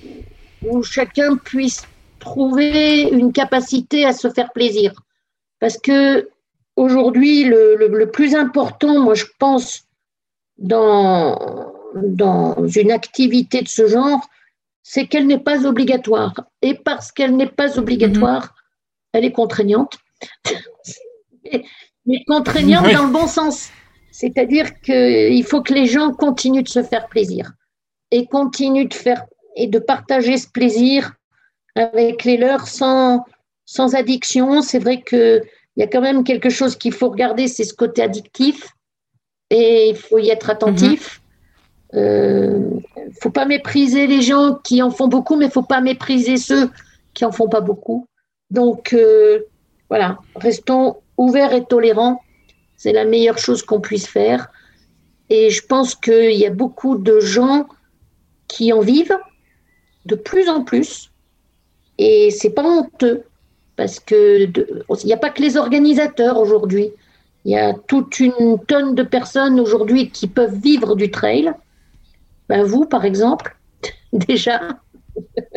Speaker 4: chacun puisse trouver une capacité à se faire plaisir. Parce que aujourd'hui, le, plus important, moi je pense, dans, dans une activité de ce genre, c'est qu'elle n'est pas obligatoire. Et parce qu'elle n'est pas obligatoire, elle est contraignante, mais contraignante dans le bon sens. C'est-à-dire qu'il faut que les gens continuent de se faire plaisir et continuent de faire et de partager ce plaisir avec les leurs sans, sans addiction. C'est vrai qu'il y a quand même quelque chose qu'il faut regarder, c'est ce côté addictif et il faut y être attentif. Il euh, ne faut pas mépriser les gens qui en font beaucoup, mais il ne faut pas mépriser ceux qui en font pas beaucoup. Donc, euh, voilà, restons ouverts et tolérants. C'est la meilleure chose qu'on puisse faire. Et je pense qu'il y a beaucoup de gens qui en vivent de plus en plus. Et c'est pas honteux parce que il n'y a pas que les organisateurs aujourd'hui. Il y a toute une tonne de personnes aujourd'hui qui peuvent vivre du trail. Ben vous, par exemple, déjà.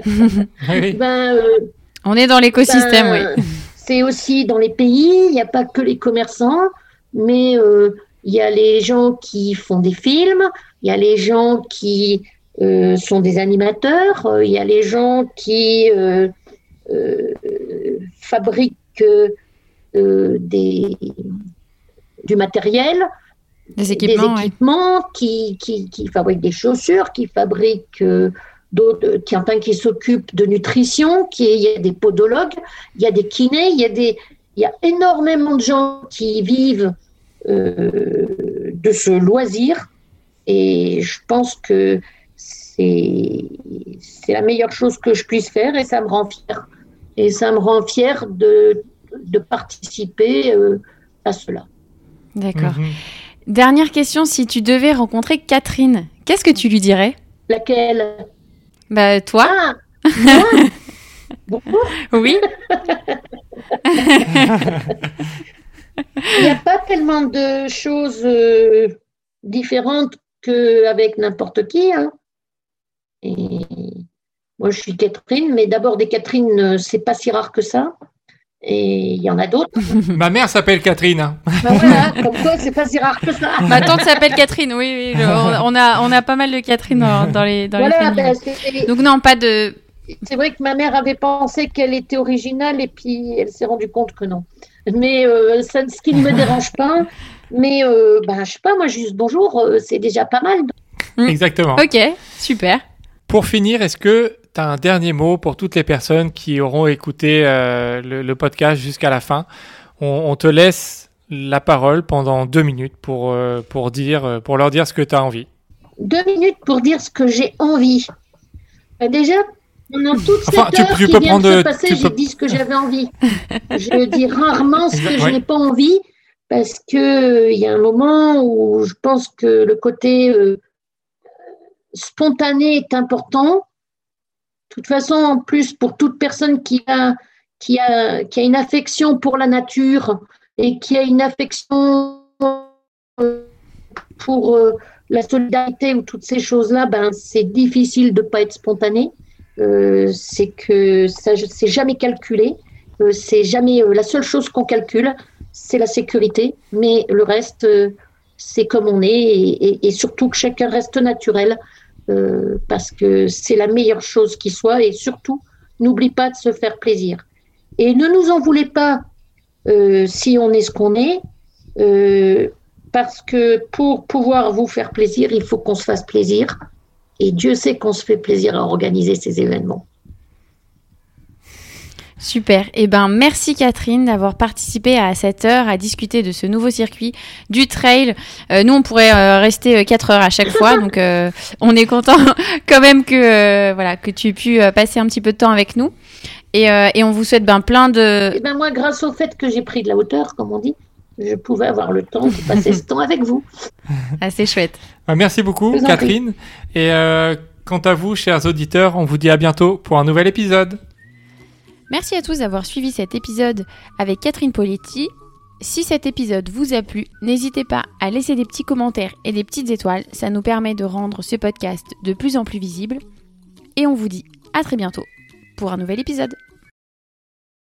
Speaker 3: ben, euh, on est dans l'écosystème, oui.
Speaker 4: C'est aussi dans les pays, il n'y a pas que les commerçants, mais euh, il y a les gens qui font des films, il y a les gens qui euh, sont des animateurs, euh, il y a les gens qui euh, fabriquent des, du matériel,
Speaker 5: des équipements,
Speaker 4: qui, qui, qui, fabriquent des chaussures, qui fabriquent d'autres, qui, enfin, qui s'occupent de nutrition, qui, il y a des podologues, il y a des kinés, il y a, des, il y a énormément de gens qui vivent de ce loisir. Et je pense que c'est la meilleure chose que je puisse faire et ça me rend fier. Et ça me rend fier de, de participer euh, à cela.
Speaker 5: D'accord. Mhm. Dernière question, si tu devais rencontrer Catherine, qu'est-ce que tu lui dirais?
Speaker 4: Laquelle?
Speaker 5: Bah toi.
Speaker 4: Ah,
Speaker 5: oui.
Speaker 4: Il n'y a pas tellement de choses euh, différentes qu'avec n'importe qui. Hein. Et moi, je suis Catherine, mais d'abord, des Catherine, euh, c'est pas si rare que ça. Et il y en a d'autres.
Speaker 2: Ma mère s'appelle Catherine. Hein.
Speaker 4: Ben voilà, comme quoi, c'est pas si rare que ça.
Speaker 5: Ma tante s'appelle Catherine, oui, oui. on, a, on a pas mal de Catherine dans, les, dans voilà, ben, Donc, non, pas de.
Speaker 4: C'est vrai que ma mère avait pensé qu'elle était originale et puis elle s'est rendue compte que non. Mais euh, ça, ce qui ne me dérange pas. Mais euh, ben, je sais pas, moi, juste bonjour, euh, c'est déjà pas mal.
Speaker 2: Exactement.
Speaker 5: Ok, super.
Speaker 2: Pour finir, est-ce que tu as un dernier mot pour toutes les personnes qui auront écouté euh, le, podcast jusqu'à la fin? On, te laisse la parole pendant deux minutes pour, euh, pour, dire, euh, pour leur dire ce que tu as envie.
Speaker 4: Deux minutes pour dire ce que j'ai envie. Bah, déjà, pendant toute cette
Speaker 2: tu,
Speaker 4: heure
Speaker 2: qui
Speaker 4: vient
Speaker 2: prendre,
Speaker 4: de se passer, j'ai dit ce que j'avais envie. je dis rarement ce que je n'ai pas envie parce qu'il y a un moment où je pense que le côté spontané est important. De toute façon, en plus, pour toute personne qui a, qui a, qui a une affection pour la nature et qui a une affection pour euh, la solidarité ou toutes ces choses-là, ben, c'est difficile de ne pas être spontané. Euh, c'est que ça, c'est jamais calculé. Euh, c'est jamais la seule chose qu'on calcule, c'est la sécurité. Mais le reste, c'est comme on est et, surtout que chacun reste naturel. Euh, parce que c'est la meilleure chose qui soit et surtout, n'oublie pas de se faire plaisir. Et ne nous en voulez pas euh, si on est ce qu'on est, euh, parce que pour pouvoir vous faire plaisir, il faut qu'on se fasse plaisir. Et Dieu sait qu'on se fait plaisir à organiser ces événements.
Speaker 5: Super. Eh ben, merci Catherine d'avoir participé à cette heure à discuter de ce nouveau circuit du trail. Euh, nous, on pourrait euh, rester 4 euh, heures à chaque fois, donc on est content quand même que voilà que tu aies pu passer un petit peu de temps avec nous. Et, et on vous souhaite ben plein de.
Speaker 4: Eh ben moi, grâce au fait que j'ai pris de la hauteur, comme on dit, je pouvais avoir le temps de passer ce temps avec vous.
Speaker 5: Ah, c'est chouette.
Speaker 2: Bah, merci beaucoup, Catherine. Et quant à vous, chers auditeurs, on vous dit à bientôt pour un nouvel épisode.
Speaker 5: Merci à tous d'avoir suivi cet épisode avec Catherine Poletti. Si cet épisode vous a plu, n'hésitez pas à laisser des petits commentaires et des petites étoiles, ça nous permet de rendre ce podcast de plus en plus visible. Et on vous dit à très bientôt pour un nouvel épisode.